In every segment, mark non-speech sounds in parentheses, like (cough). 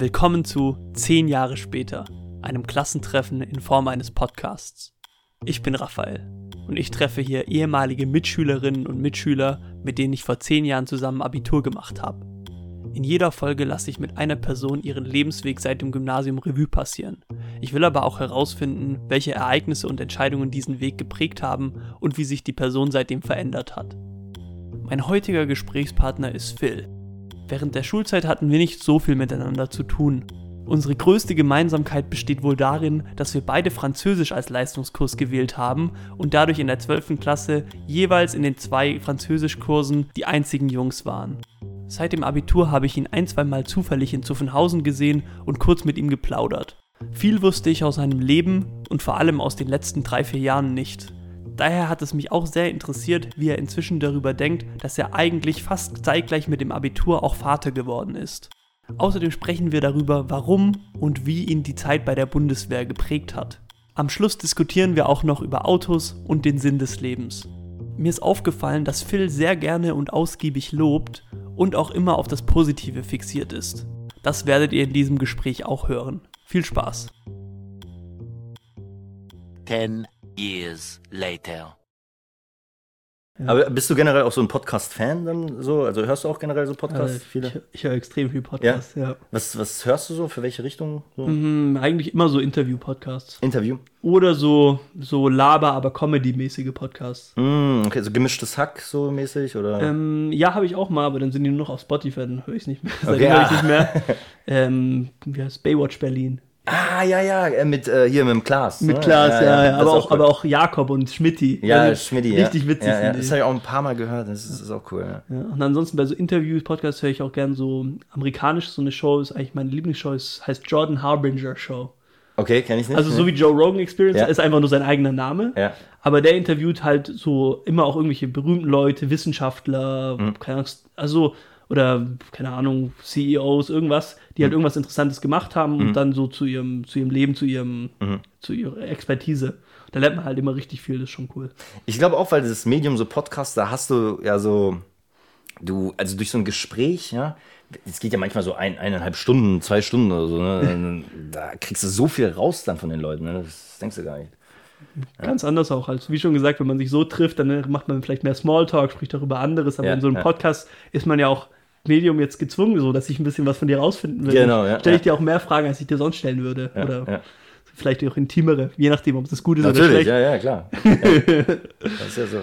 Willkommen zu 10 Jahre später, einem Klassentreffen in Form eines Podcasts. Ich bin Raphael und ich treffe hier ehemalige Mitschülerinnen und Mitschüler, mit denen ich vor 10 Jahren zusammen Abitur gemacht habe. In jeder Folge lasse ich mit einer Person ihren Lebensweg seit dem Gymnasium Revue passieren. Ich will aber auch herausfinden, welche Ereignisse und Entscheidungen diesen Weg geprägt haben und wie sich die Person seitdem verändert hat. Mein heutiger Gesprächspartner ist Phil. Während der Schulzeit hatten wir nicht so viel miteinander zu tun. Unsere größte Gemeinsamkeit besteht wohl darin, dass wir beide Französisch als Leistungskurs gewählt haben und dadurch in der 12. Klasse jeweils in den zwei Französischkursen die einzigen Jungs waren. Seit dem Abitur habe ich ihn ein, zwei Mal zufällig in Zuffenhausen gesehen und kurz mit ihm geplaudert. Viel wusste ich aus seinem Leben und vor allem aus den letzten drei, vier Jahren nicht. Daher hat es mich auch sehr interessiert, wie er inzwischen darüber denkt, dass er eigentlich fast zeitgleich mit dem Abitur auch Vater geworden ist. Außerdem sprechen wir darüber, warum und wie ihn die Zeit bei der Bundeswehr geprägt hat. Am Schluss diskutieren wir auch noch über Autos und den Sinn des Lebens. Mir ist aufgefallen, dass Phil sehr gerne und ausgiebig lobt und auch immer auf das Positive fixiert ist. Das werdet ihr in diesem Gespräch auch hören. Viel Spaß! Ten years later. Aber bist du generell auch so ein Podcast-Fan dann so? Also hörst du auch generell so Podcasts? Äh, viele? Ich, ich höre extrem viel Podcasts, ja. Was, was hörst du so? Für welche Richtung? So? Mhm, eigentlich immer so Interview-Podcasts. Interview? Oder so, so Laber, aber Comedy-mäßige Podcasts. Mm, okay, so gemischtes Hack so mäßig oder? Ähm, ja, habe ich auch mal, aber dann sind die nur noch auf Spotify, dann höre ich es nicht mehr. (laughs) Seitdem Okay, höre ich nicht mehr. (laughs) ähm, wie heißt Baywatch Berlin? Ah, ja, ja, äh, mit äh, hier mit dem Klaas. Mit ne? Klaas, ja, ja, das aber, auch, cool. aber auch Jakob und Schmidti. Ja, Also, Schmidti, ja. Richtig witzig Ja, ja, das habe ich auch ein paar Mal gehört, das ist, das ist auch cool. Ja. Ja, und ansonsten bei so Interview-Podcasts höre ich auch gern so amerikanisch, so eine Show, ist eigentlich meine Lieblingsshow, ist, heißt Jordan Harbinger Show. Okay, kenne ich nicht. Also so wie Joe Rogan Experience, Ja. ist einfach nur sein eigener Name. Ja. Aber der interviewt halt so immer auch irgendwelche berühmten Leute, Wissenschaftler, Mhm. keine Ahnung, also, oder, keine Ahnung, CEOs, irgendwas, die Mhm. halt irgendwas Interessantes gemacht haben und dann so zu ihrem, zu ihrem Leben, zu ihrem, Mhm. zu ihrer Expertise. Da lernt man halt immer richtig viel, das ist schon cool. Ich glaube auch, weil das Medium so Podcast, da hast du ja so, du, also durch so ein Gespräch, ja, es geht ja manchmal so ein, eineinhalb Stunden, zwei Stunden oder so, ne? (laughs) da kriegst du so viel raus dann von den Leuten, ne? das denkst du gar nicht. Ganz anders auch. Als wie schon gesagt, wenn man sich so trifft, dann äh, macht man vielleicht mehr Smalltalk, spricht auch über anderes. Aber Ja, in so einem ja. Podcast ist man ja auch Medium jetzt gezwungen, so dass ich ein bisschen was von dir rausfinden will. Genau, ja, Stelle ich dir auch mehr Fragen, als ich dir sonst stellen würde. Oder vielleicht auch intimere, je nachdem, ob das gut ist oder Natürlich, schlecht. ja, ja, klar. (laughs) Ja. Das ist ja so.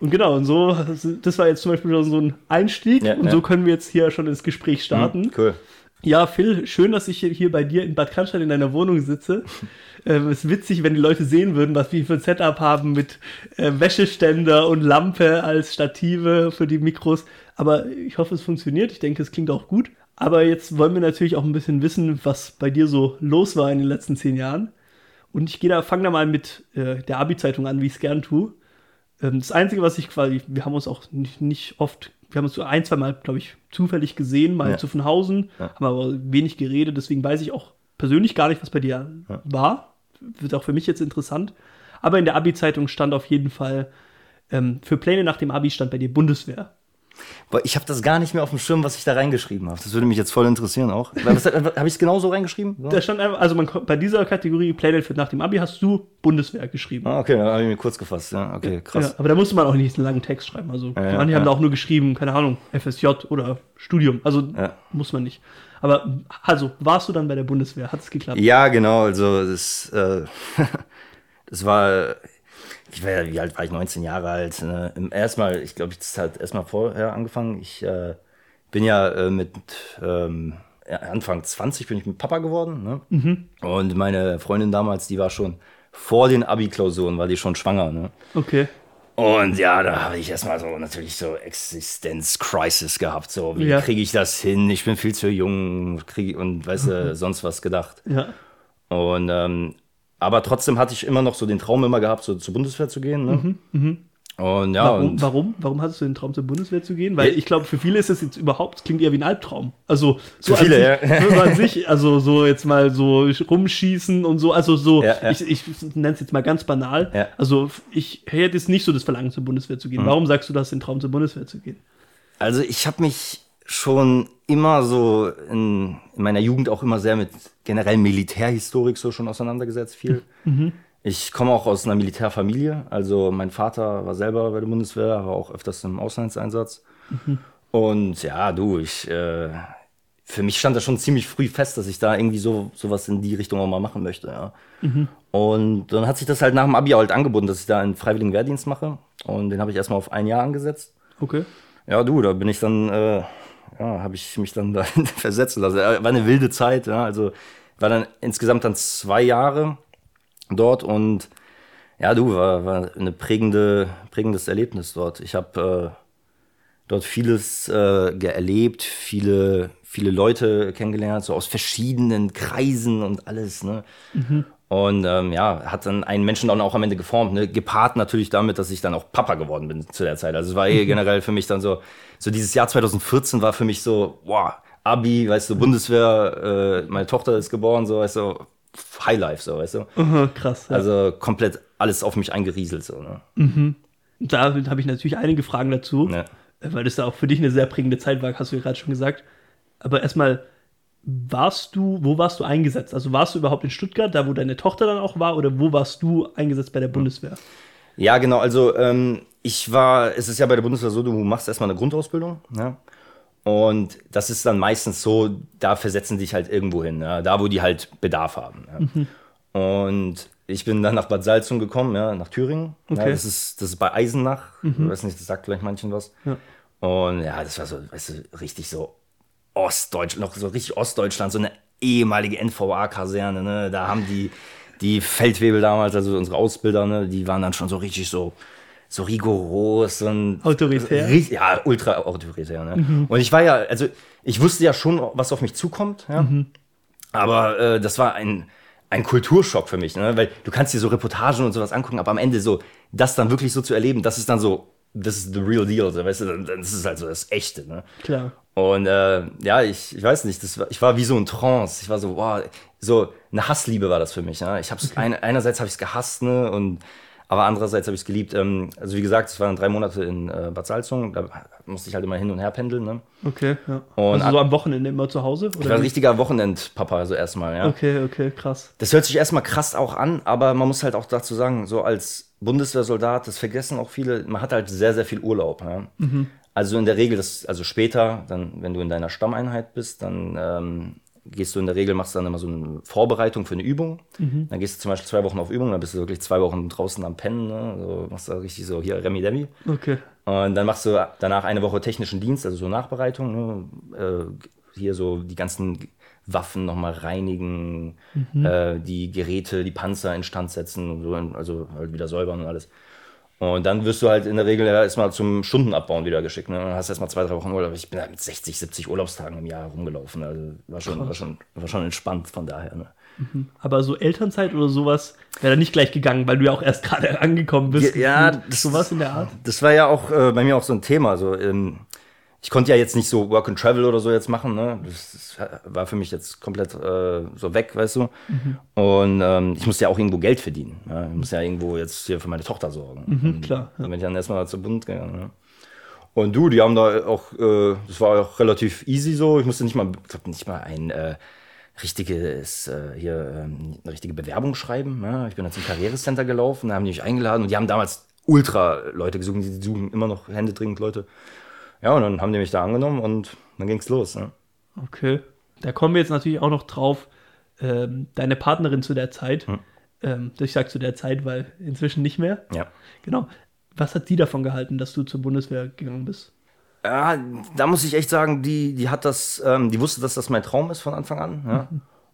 Und genau, und so, das war jetzt zum Beispiel schon so ein Einstieg. Ja, und ja. so können wir jetzt hier schon ins Gespräch starten. Hm, Cool. Ja, Phil, schön, dass ich hier- bei dir in Bad Cannstatt in deiner Wohnung sitze. (laughs) Ähm, Es ist witzig, wenn die Leute sehen würden, was wir für ein Setup haben mit äh, Wäscheständer und Lampe als Stative für die Mikros. Aber ich hoffe, es funktioniert. Ich denke, es klingt auch gut. Aber jetzt wollen wir natürlich auch ein bisschen wissen, was bei dir so los war in den letzten zehn Jahren. Und ich gehe da, fange da mal mit äh, der Abi-Zeitung an, wie ich es gern tue. Ähm, das Einzige, was ich quasi, wir haben uns auch nicht, nicht oft, wir haben uns so ein, zwei Mal, glaube ich, zufällig gesehen, mal Ja. in Zuffenhausen, Ja. haben aber wenig geredet, deswegen weiß ich auch persönlich gar nicht, was bei dir Ja. war. Wird auch für mich jetzt interessant. Aber in der Abi-Zeitung stand auf jeden Fall, ähm, für Pläne nach dem Abi stand bei dir Bundeswehr. Ich habe das gar nicht mehr auf dem Schirm, was ich da reingeschrieben habe. Das würde mich jetzt voll interessieren auch. Habe ich es genauso reingeschrieben? So? Da stand einfach, also man, bei dieser Kategorie Pläne für nach dem Abi hast du Bundeswehr geschrieben. Ah, okay, da habe ich mir kurz gefasst. Ja, okay, krass. Ja, aber da musste man auch nicht einen langen Text schreiben. Also Ja, manche ja. haben da auch nur geschrieben, keine Ahnung, FSJ oder Studium. Also muss man nicht. Aber also warst du dann bei der Bundeswehr? Hat es geklappt? Ja, genau. Also das, äh, (laughs) das war, ich war, ja- wie alt war ich? 19 Jahre alt. Ne? Erstmal, ich glaube, das hat erstmal vorher angefangen. Ich äh, bin ja äh, mit ähm, Anfang 20 bin ich mit Papa geworden. Ne? Mhm. Und meine Freundin damals, die war schon vor den Abi-Klausuren, war die schon schwanger. Ne? Okay. Und ja, da habe ich erstmal so natürlich so Existenz-Crisis gehabt. So, wie Ja. kriege ich das hin? Ich bin viel zu jung krieg, und weißt du, (laughs) sonst was gedacht. Ja. Und ähm, aber trotzdem hatte ich immer noch so den Traum immer gehabt, so zur Bundeswehr zu gehen. Ne? Und ja, Warum, und warum? Warum hattest du den Traum zur Bundeswehr zu gehen? Weil Ja. ich glaube, für viele ist es jetzt überhaupt, klingt eher wie ein Albtraum. Also so Für viele, an sich, ja. (laughs) so an sich, also so jetzt mal so rumschießen und so, also so, Ja, ja. ich, ich nenne es jetzt mal ganz banal. Ja. Mhm. Also ich hätte jetzt nicht so das Verlangen zur Bundeswehr zu gehen. Warum sagst du, du hast den Traum zur Bundeswehr zu gehen? also ich habe mich schon immer so in, in meiner Jugend auch immer sehr mit generell Militärhistorik so schon auseinandergesetzt, viel. Ich komme auch aus einer Militärfamilie. Also mein Vater war selber bei der Bundeswehr, war auch öfters im Auslandseinsatz. Und ja, du, ich, äh, für mich stand das schon ziemlich früh fest, dass ich da irgendwie so sowas in die Richtung auch mal machen möchte. Ja. Und dann hat sich das halt nach dem Abi halt angeboten, dass ich da einen freiwilligen Wehrdienst mache. Und den habe ich erstmal auf ein Jahr angesetzt. Okay. Ja, du, da bin ich dann, äh, ja, habe ich mich dann (laughs) da versetzen lassen. Äh, War eine wilde Zeit, ja. Also war dann insgesamt dann zwei Jahre dort und ja, du, war, war eine prägende, prägendes Erlebnis dort. Ich habe äh, dort vieles äh, erlebt, viele, viele Leute kennengelernt, so aus verschiedenen Kreisen und alles, ne? Und ähm, ja, hat dann einen Menschen dann auch am Ende geformt, ne? gepaart natürlich damit, dass ich dann auch Papa geworden bin zu der Zeit. Also es war eh generell für mich dann so, so dieses Jahr 2014 war für mich so, wow, Abi, weißt du, Bundeswehr, äh, meine Tochter ist geboren, so, weißt du, Highlife, so, weißt du. Aha, krass. Ja. Also komplett alles auf mich eingerieselt, so, ne? da habe ich natürlich einige Fragen dazu, Ja. weil das da auch für dich eine sehr prägende Zeit war, hast du ja gerade schon gesagt. Aber erstmal, warst du, wo warst du eingesetzt? Also warst du überhaupt in Stuttgart, da wo deine Tochter dann auch war, oder wo warst du eingesetzt bei der Bundeswehr? Ja, genau. Also ähm, ich war, es ist ja bei der Bundeswehr so, du machst erstmal eine Grundausbildung, ja. Und das ist dann meistens so, da versetzen dich halt irgendwo hin, ja? da wo die halt Bedarf haben. Ja? Und ich bin dann nach Bad Salzung gekommen, ja, nach Thüringen. Ja, Okay. das, ist, das ist bei Eisenach. Ich weiß nicht, das sagt vielleicht manchen was. Ja. Und ja, das war so, weißt du, richtig so Ostdeutschland, noch so richtig Ostdeutschland, so eine ehemalige NVA-Kaserne, ne? Da haben die, die Feldwebel damals, also unsere Ausbilder, ne, die waren dann schon so richtig so, so rigoros und Autoritär? ri- Ja, ultra autoritär. Ne? Und ich war ja, also ich wusste ja schon, was auf mich zukommt, ja. Aber äh, das war ein, ein Kulturschock für mich, ne? weil du kannst dir so Reportagen und sowas angucken, aber am Ende so, das dann wirklich so zu erleben, das ist dann so, das ist the real deal, so, weißt du, das ist halt so das Echte. Ne? Klar. Und äh, ja, ich, ich weiß nicht, das ich war wie so ein Trance. Ich war so, wow, so eine Hassliebe war das für mich. Ja? Ich hab's ein, einerseits habe ich es gehasst, ne, und aber andererseits habe ich es geliebt. Ähm, also wie gesagt, es waren drei Monate in äh, Bad Salzung, da musste ich halt immer hin und her pendeln. Ne? Okay, ja. Und also so am Wochenende immer zu Hause? Ich Oder war ein richtiger Wochenendpapa, also erstmal, ja. Okay, okay, krass. Das hört sich erstmal krass auch an, aber man muss halt auch dazu sagen, so als Bundeswehrsoldat, das vergessen auch viele, man hat halt sehr, sehr viel Urlaub. Ja? Also in der Regel, das, also später, dann, wenn du in deiner Stammeinheit bist, dann ähm, gehst du in der Regel, machst dann immer so eine Vorbereitung für eine Übung. Dann gehst du zum Beispiel zwei Wochen auf Übung, dann bist du wirklich zwei Wochen draußen am Pennen, ne? so, machst da richtig so hier Remi Demi. Okay. Und dann machst du danach eine Woche technischen Dienst, also so Nachbereitung. Ne? Äh, hier so die ganzen Waffen nochmal reinigen, äh, die Geräte, die Panzer instand setzen, und so, also halt wieder säubern und alles. Und dann wirst du halt in der Regel ja erstmal zum Stundenabbauen wieder geschickt. Ne? Dann hast du erstmal zwei, drei Wochen Urlaub. Ich bin halt mit 60, 70 Urlaubstagen im Jahr rumgelaufen. Also war schon, war schon, war schon entspannt von daher. Ne? Aber so Elternzeit oder sowas wäre da nicht gleich gegangen, weil du ja auch erst (laughs) gerade angekommen bist. Ja, gefühlt. das- sowas in der Art. Das war ja auch äh, bei mir auch so ein Thema. So, ähm, ich konnte ja jetzt nicht so Work and Travel oder so jetzt machen. Ne? Das, war für mich jetzt komplett äh, so weg, weißt du. Und ähm, ich musste ja auch irgendwo Geld verdienen. Ja? Ich muss ja irgendwo jetzt hier für meine Tochter sorgen. Mhm, klar. Dann bin ich dann erstmal zur Bund gegangen. Ne? Und du, die haben da auch, äh, das war auch relativ easy so. Ich musste nicht mal, ich glaub, nicht mal ein äh, richtiges, äh, hier, ähm, eine richtige Bewerbung schreiben. Ja? Ich bin dann zum Karrierecenter gelaufen, da haben die mich eingeladen und die haben damals ultra Leute gesucht, die suchen immer noch händedringend Leute. Ja, und dann haben die mich da angenommen und dann ging's los. Ne? Okay. Da kommen wir jetzt natürlich auch noch drauf. Ähm, deine Partnerin zu der Zeit, Hm. ähm, ich sage zu der Zeit, weil inzwischen nicht mehr. Ja. Genau. Was hat die davon gehalten, dass du zur Bundeswehr gegangen bist? Ja, da muss ich echt sagen, die, die hat das, ähm, die wusste, dass das mein Traum ist von Anfang an. Ja?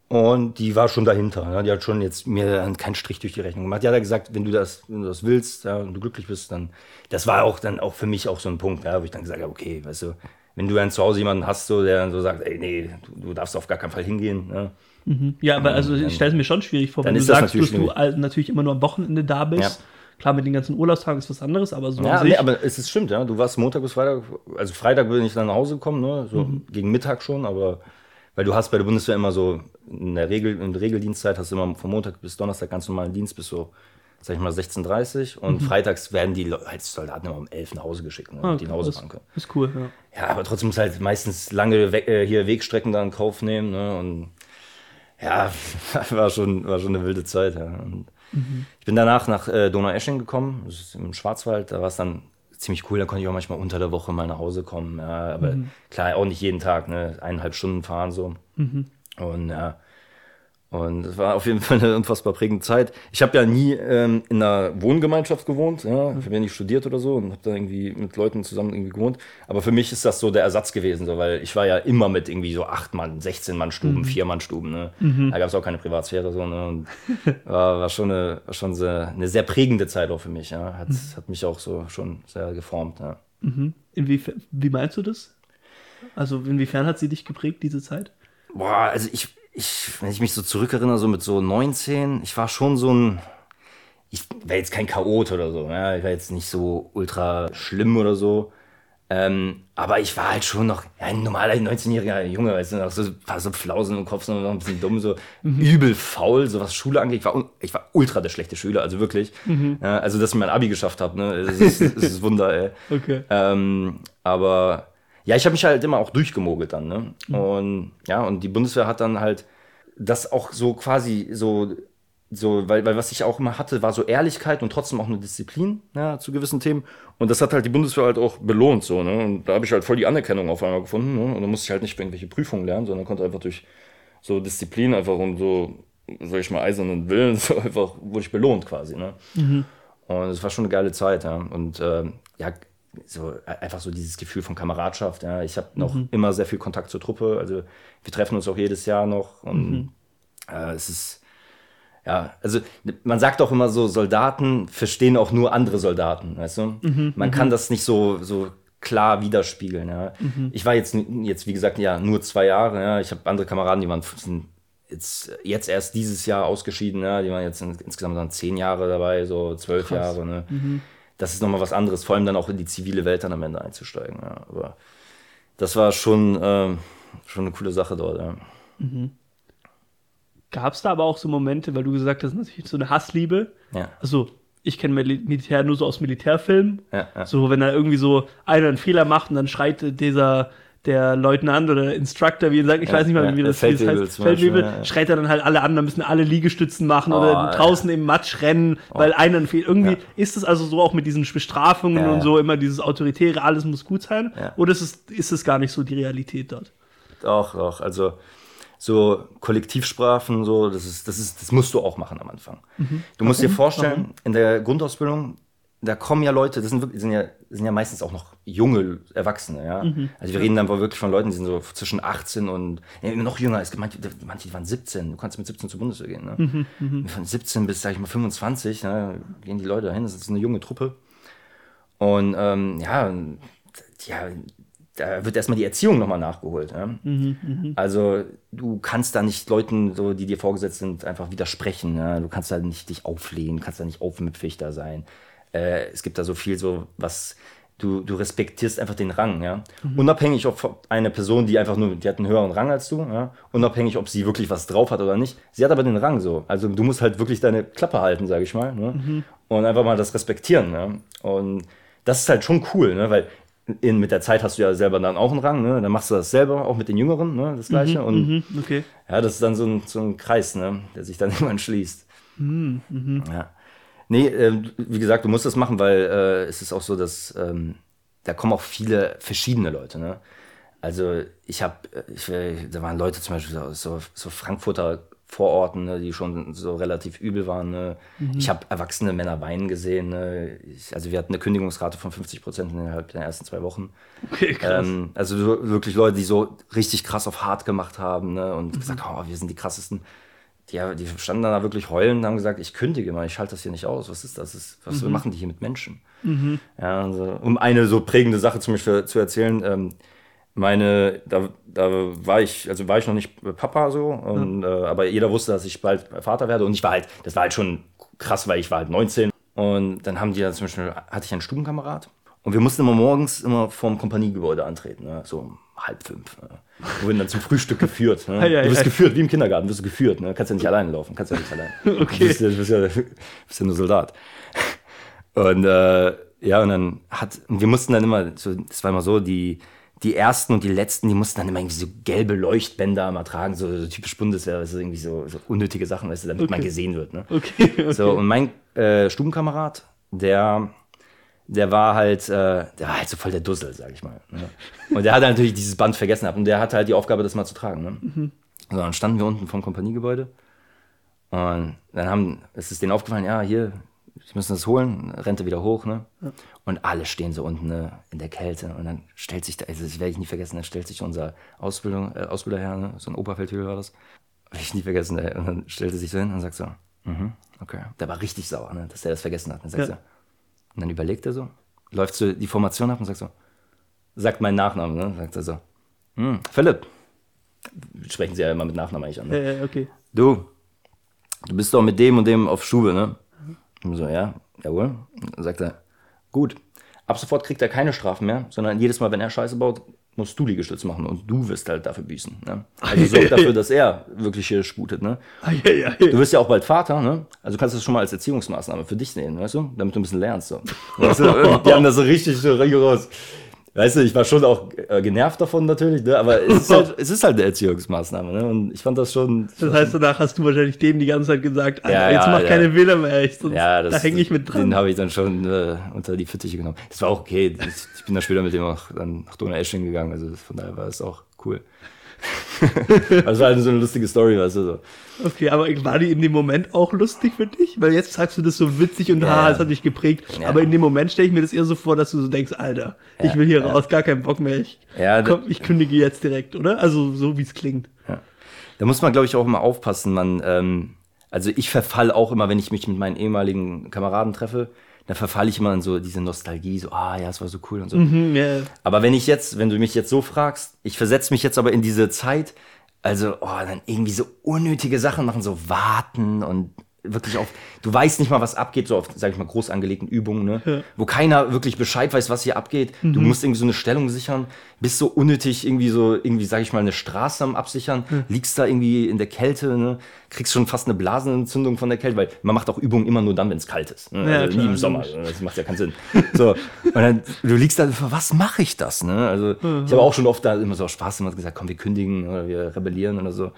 Und die war schon dahinter. Ja? Die hat schon jetzt mir keinen Strich durch die Rechnung gemacht. Die hat ja gesagt, wenn du das, wenn du das willst ja, und du glücklich bist, dann. Das war auch dann auch für mich auch so ein Punkt, ja, wo ich dann gesagt habe, okay, weißt du, wenn du dann zu Hause jemanden hast, so, der dann so sagt, ey, nee, du, du darfst auf gar keinen Fall hingehen. Ja? Ja, aber also ich stelle es mir schon schwierig vor, wenn du sagst, dass du natürlich immer nur am Wochenende da bist. Ja. Klar, mit den ganzen Urlaubstagen ist was anderes, aber so Ja, nee, aber es ist stimmt, ja. Du warst Montag bis Freitag, also Freitag bin ich dann nach Hause gekommen, ne? So gegen Mittag schon, aber weil du hast bei der Bundeswehr immer so in der Regel, in der Regeldienstzeit hast du immer von Montag bis Donnerstag ganz normalen Dienst bis so sag ich mal, 16.30 Uhr und freitags werden die als Soldaten immer um 11 nach Hause geschickt, ne, damit die nach Hause fahren können. Ist cool, ja. Ja, aber trotzdem muss halt meistens lange We äh, hier Wegstrecken da in Kauf nehmen. Ne? Und ja, (laughs) war schon, war schon eine wilde Zeit. Ja. Und Ich bin danach nach äh, Donaueschingen gekommen, das ist im Schwarzwald. Da war es dann ziemlich cool. Da konnte ich auch manchmal unter der Woche mal nach Hause kommen. Ja, aber klar, auch nicht jeden Tag, ne? eineinhalb Stunden fahren so. Und ja. Und es war auf jeden Fall eine unfassbar prägende Zeit. Ich habe ja nie ähm, in einer Wohngemeinschaft gewohnt. Ja? Ich habe ja nicht studiert oder so und habe da irgendwie mit Leuten zusammen irgendwie gewohnt. Aber für mich ist das so der Ersatz gewesen, so, weil ich war ja immer mit irgendwie so acht Mann, 16 Mann Stuben, vier Mann Stuben. Ne? Da gab es auch keine Privatsphäre so. Ne? Und war, war schon, eine, war schon sehr, eine sehr prägende Zeit auch für mich. Ja? Hat, hat mich auch so schon sehr geformt. Ja. Inwiefern, wie meinst du das? Also inwiefern hat sie dich geprägt, diese Zeit? Boah, also ich, ich, wenn ich mich so zurückerinnere, so mit so 19, ich war schon so ein, ich war jetzt kein Chaot oder so, ja, ich war jetzt nicht so ultra schlimm oder so, ähm, aber ich war halt schon noch ja, ein normaler 19-jähriger Junge, weißt du, noch so ein paar so Flausen im Kopf, so noch ein bisschen dumm, so übel faul, so was Schule angeht. Ich war, ich war ultra der schlechte Schüler, also wirklich. Ja, also, dass ich mein Abi geschafft habe, ne, das ist, das ist Wunder, ey. (laughs) Okay. Ähm, aber ja, ich habe mich halt immer auch durchgemogelt dann. Ne? Und ja, und die Bundeswehr hat dann halt das auch so quasi so, so weil, weil was ich auch immer hatte, war so Ehrlichkeit und trotzdem auch eine Disziplin ja, zu gewissen Themen. Und das hat halt die Bundeswehr halt auch belohnt. So, ne? Und da habe ich halt voll die Anerkennung auf einmal gefunden. Ne? Und dann musste ich halt nicht irgendwelche Prüfungen lernen, sondern konnte einfach durch so Disziplin einfach und so, sag ich mal, eisernen Willen, (laughs) so einfach wurde ich belohnt quasi. Ne? Und es war schon eine geile Zeit, ja. Und ähm, ja, so einfach so dieses Gefühl von Kameradschaft, ja. Ich habe noch immer sehr viel Kontakt zur Truppe. Also wir treffen uns auch jedes Jahr noch. Und äh, es ist, ja, also man sagt auch immer so, Soldaten verstehen auch nur andere Soldaten, weißt du? man kann das nicht so, so klar widerspiegeln, ja. Ich war jetzt, jetzt, wie gesagt, ja, nur zwei Jahre, ja. Ich habe andere Kameraden, die waren sind jetzt, jetzt erst dieses Jahr ausgeschieden, ja. Die waren jetzt in, insgesamt dann zehn Jahre dabei, so zwölf Jahre, ne. Das ist nochmal was anderes, vor allem dann auch in die zivile Welt dann am Ende einzusteigen, ja. Aber das war schon, ähm, schon eine coole Sache dort, ja. Gab es da aber auch so Momente, weil du gesagt hast, natürlich so eine Hassliebe. Ja. Also, ich kenne Mil- Militär nur so aus Militärfilmen. Ja, ja. So, wenn da irgendwie so einer einen Fehler macht und dann schreit dieser der Leutnant oder Instructor, wie er sagt, ich Ja, weiß nicht mal, ja, wie das, wie das heißt, Feldwebel, ja, schreit er dann halt alle an, dann müssen alle Liegestützen machen Oh, oder draußen im Matsch rennen, weil einer Fehler. Irgendwie ist es also so auch mit diesen Bestrafungen und so immer dieses Autoritäre, alles muss gut sein. Oder ist es, ist es gar nicht so die Realität dort? Doch, doch. Also so Kollektivsprachen, so, das ist, das ist, das musst du auch machen am Anfang. Du musst dir vorstellen, in der Grundausbildung, da kommen ja Leute, das sind wirklich, sind ja, sind ja meistens auch noch junge Erwachsene, ja. Also wir reden dann wohl wirklich von Leuten, die sind so zwischen 18 und ja, noch jünger. Es gibt manche, manche die waren 17. Du kannst mit 17 zur Bundeswehr gehen. Ne? Von 17 bis, sag ich mal, 25, ne, gehen die Leute dahin. Das ist eine junge Truppe. Und ähm, ja, ja, da wird erstmal die Erziehung nochmal nachgeholt. Ja? Also du kannst da nicht Leuten, so, die dir vorgesetzt sind, einfach widersprechen. Ja? Du kannst da nicht dich auflehnen, kannst da nicht aufmüpfig da sein. Äh, es gibt da so viel so, was du, du respektierst einfach den Rang, ja. Unabhängig, ob eine Person, die einfach nur, die hat einen höheren Rang als du, ja, unabhängig, ob sie wirklich was drauf hat oder nicht. Sie hat aber den Rang so. Also du musst halt wirklich deine Klappe halten, sage ich mal, ne? Und einfach mal das respektieren, ja. Und das ist halt schon cool, ne? Weil in, mit der Zeit hast du ja selber dann auch einen Rang, ne? Dann machst du das selber, auch mit den Jüngeren, ne? Das Gleiche. Und Mhm, okay. ja, das ist dann so ein, so ein Kreis, ne? der sich dann (laughs) irgendwann schließt. Ja. Nee, ähm, wie gesagt, du musst das machen, weil äh, es ist auch so, dass ähm, da kommen auch viele verschiedene Leute. Ne? Also ich habe, ich, äh, da waren Leute zum Beispiel aus so, so Frankfurter Vororten, ne, die schon so relativ übel waren. Ne? Ich habe erwachsene Männer weinen gesehen. Ne? Ich, also wir hatten eine Kündigungsrate von 50 Prozent innerhalb der ersten zwei Wochen. Okay, krass. Ähm, also so- wirklich Leute, die so richtig krass auf hart gemacht haben ne? und gesagt, oh, wir sind die krassesten. Die, die standen dann da wirklich heulen und haben gesagt, ich kündige mal, ich halte das hier nicht aus. Was ist das? das ist, was machen die hier mit Menschen? Ja, also, um eine so prägende Sache zum Beispiel zu erzählen, ähm, meine, da, da war ich, also war ich noch nicht Papa so, und, äh, aber jeder wusste, dass ich bald Vater werde und ich war halt, das war halt schon krass, weil ich war halt 19 und dann haben die ja zum Beispiel, hatte ich einen Stubenkamerad und wir mussten immer morgens immer vorm Kompaniegebäude antreten, ne? so halb fünf. Ne? Wurden dann zum Frühstück geführt. Ne? (laughs) Du wirst geführt, wie im Kindergarten, wirst du geführt. Ne? Kannst ja nicht alleine laufen, kannst ja nicht allein. (laughs) Okay. Du bist, ja- du bist, ja, bist ja nur Soldat. Und äh, ja, und dann hat, und wir mussten dann immer, das war immer so, die, die ersten und die letzten, die mussten dann immer irgendwie so gelbe Leuchtbänder mal tragen, so, so typisch Bundeswehr, weißt du, irgendwie so, so unnötige Sachen, weißt du, damit man Okay. gesehen wird. Ne? Okay, (laughs) okay. So, und mein äh, Stubenkamerad, der, der war halt, äh, der war halt so voll der Dussel, sag ich mal. Ne? Und der hat halt natürlich dieses Band vergessen gehabt und der hatte halt die Aufgabe, das mal zu tragen. Ne? So, dann standen wir unten vom Kompaniegebäude und dann haben, es ist denen aufgefallen, ja, hier, sie müssen das holen, rennt er wieder hoch, ne? Und alle stehen so unten ne, in der Kälte und dann stellt sich da, also das werde ich nie vergessen, dann stellt sich unser Ausbildung, äh, Ausbilder her, ne? so ein Oberfeldhügel war das, werde ich nie vergessen, ey. und dann stellt er sich so hin und sagt so, mhm, okay. Der war richtig sauer, ne, dass er das vergessen hat. Dann sagt Ja. er, und dann überlegt er so, läuft so die Formation ab und sagt so, sagt meinen Nachnamen, ne? Sagt er so, hm, Philipp. Sprechen sie ja immer mit Nachnamen eigentlich an. Ne? Äh, okay. Du, du bist doch mit dem und dem auf Stube, ne? Und so, ja, jawohl. Dann sagt er, gut, ab sofort kriegt er keine Strafen mehr, sondern jedes Mal, wenn er Scheiße baut, musst du Liegestütz machen und du wirst halt dafür büßen. Ne? Also sorg dafür, dass er wirklich hier sputet, ne? Du wirst ja auch bald Vater, ne? Also kannst du das schon mal als Erziehungsmaßnahme für dich sehen, weißt du? Damit du ein bisschen lernst. So. (laughs) Weißt du? Die haben das so richtig so rigoros. Weißt du, ich war schon auch äh, genervt davon natürlich, ne? aber es ist, halt, (laughs) es ist halt eine Erziehungsmaßnahme. Ne? Und ich fand das schon. Das heißt, danach hast du wahrscheinlich dem die ganze Zeit gesagt, Alter, Ja, jetzt ja, mach ja. keine Fehler mehr, ich, sonst, Ja, das, da hänge ich mit dran. Den habe ich dann schon äh, unter die Fittiche genommen. Das war auch okay. Ich, ich bin dann später mit dem auch dann nach Donaueschingen gegangen. Also von daher war es auch cool. (laughs) also halt so eine lustige Story, weißt du. So. Okay, aber war die in dem Moment auch lustig für dich? Weil jetzt sagst du das so witzig und Ja, haha, ja. es hat dich geprägt. Ja. Aber in dem Moment stelle ich mir das eher so vor, dass du so denkst, Alter, ich will hier raus, gar keinen Bock mehr. Ich, Ja, komm, ich kündige jetzt direkt, oder? Also so wie es klingt. Da muss man, glaube ich, auch immer aufpassen. Man, ähm, also ich verfall auch immer, wenn ich mich mit meinen ehemaligen Kameraden treffe, da verfalle ich immer in so diese Nostalgie, so, ah ja, es war so cool und so. Hm, ja. Aber wenn ich jetzt, wenn du mich jetzt so fragst, ich versetze mich jetzt aber in diese Zeit, also, oh, dann irgendwie so unnötige Sachen machen, so warten und wirklich auf, du weißt nicht mal, was abgeht, so auf, sag ich mal, groß angelegten Übungen, ne? Wo keiner wirklich Bescheid weiß, was hier abgeht. Du musst irgendwie so eine Stellung sichern, bist so unnötig irgendwie so, irgendwie, sag ich mal, eine Straße am Absichern, liegst da irgendwie in der Kälte, ne? Kriegst schon fast eine Blasenentzündung von der Kälte, weil man macht auch Übungen immer nur dann, wenn es kalt ist. Ne? Ja, also klar, nie im Sommer. logisch. Das macht ja keinen Sinn. So. Und dann, du liegst da, für was mache ich das? Ne? Also, ich habe auch schon oft da immer so Spaß immer gesagt, komm, wir kündigen oder wir rebellieren oder so.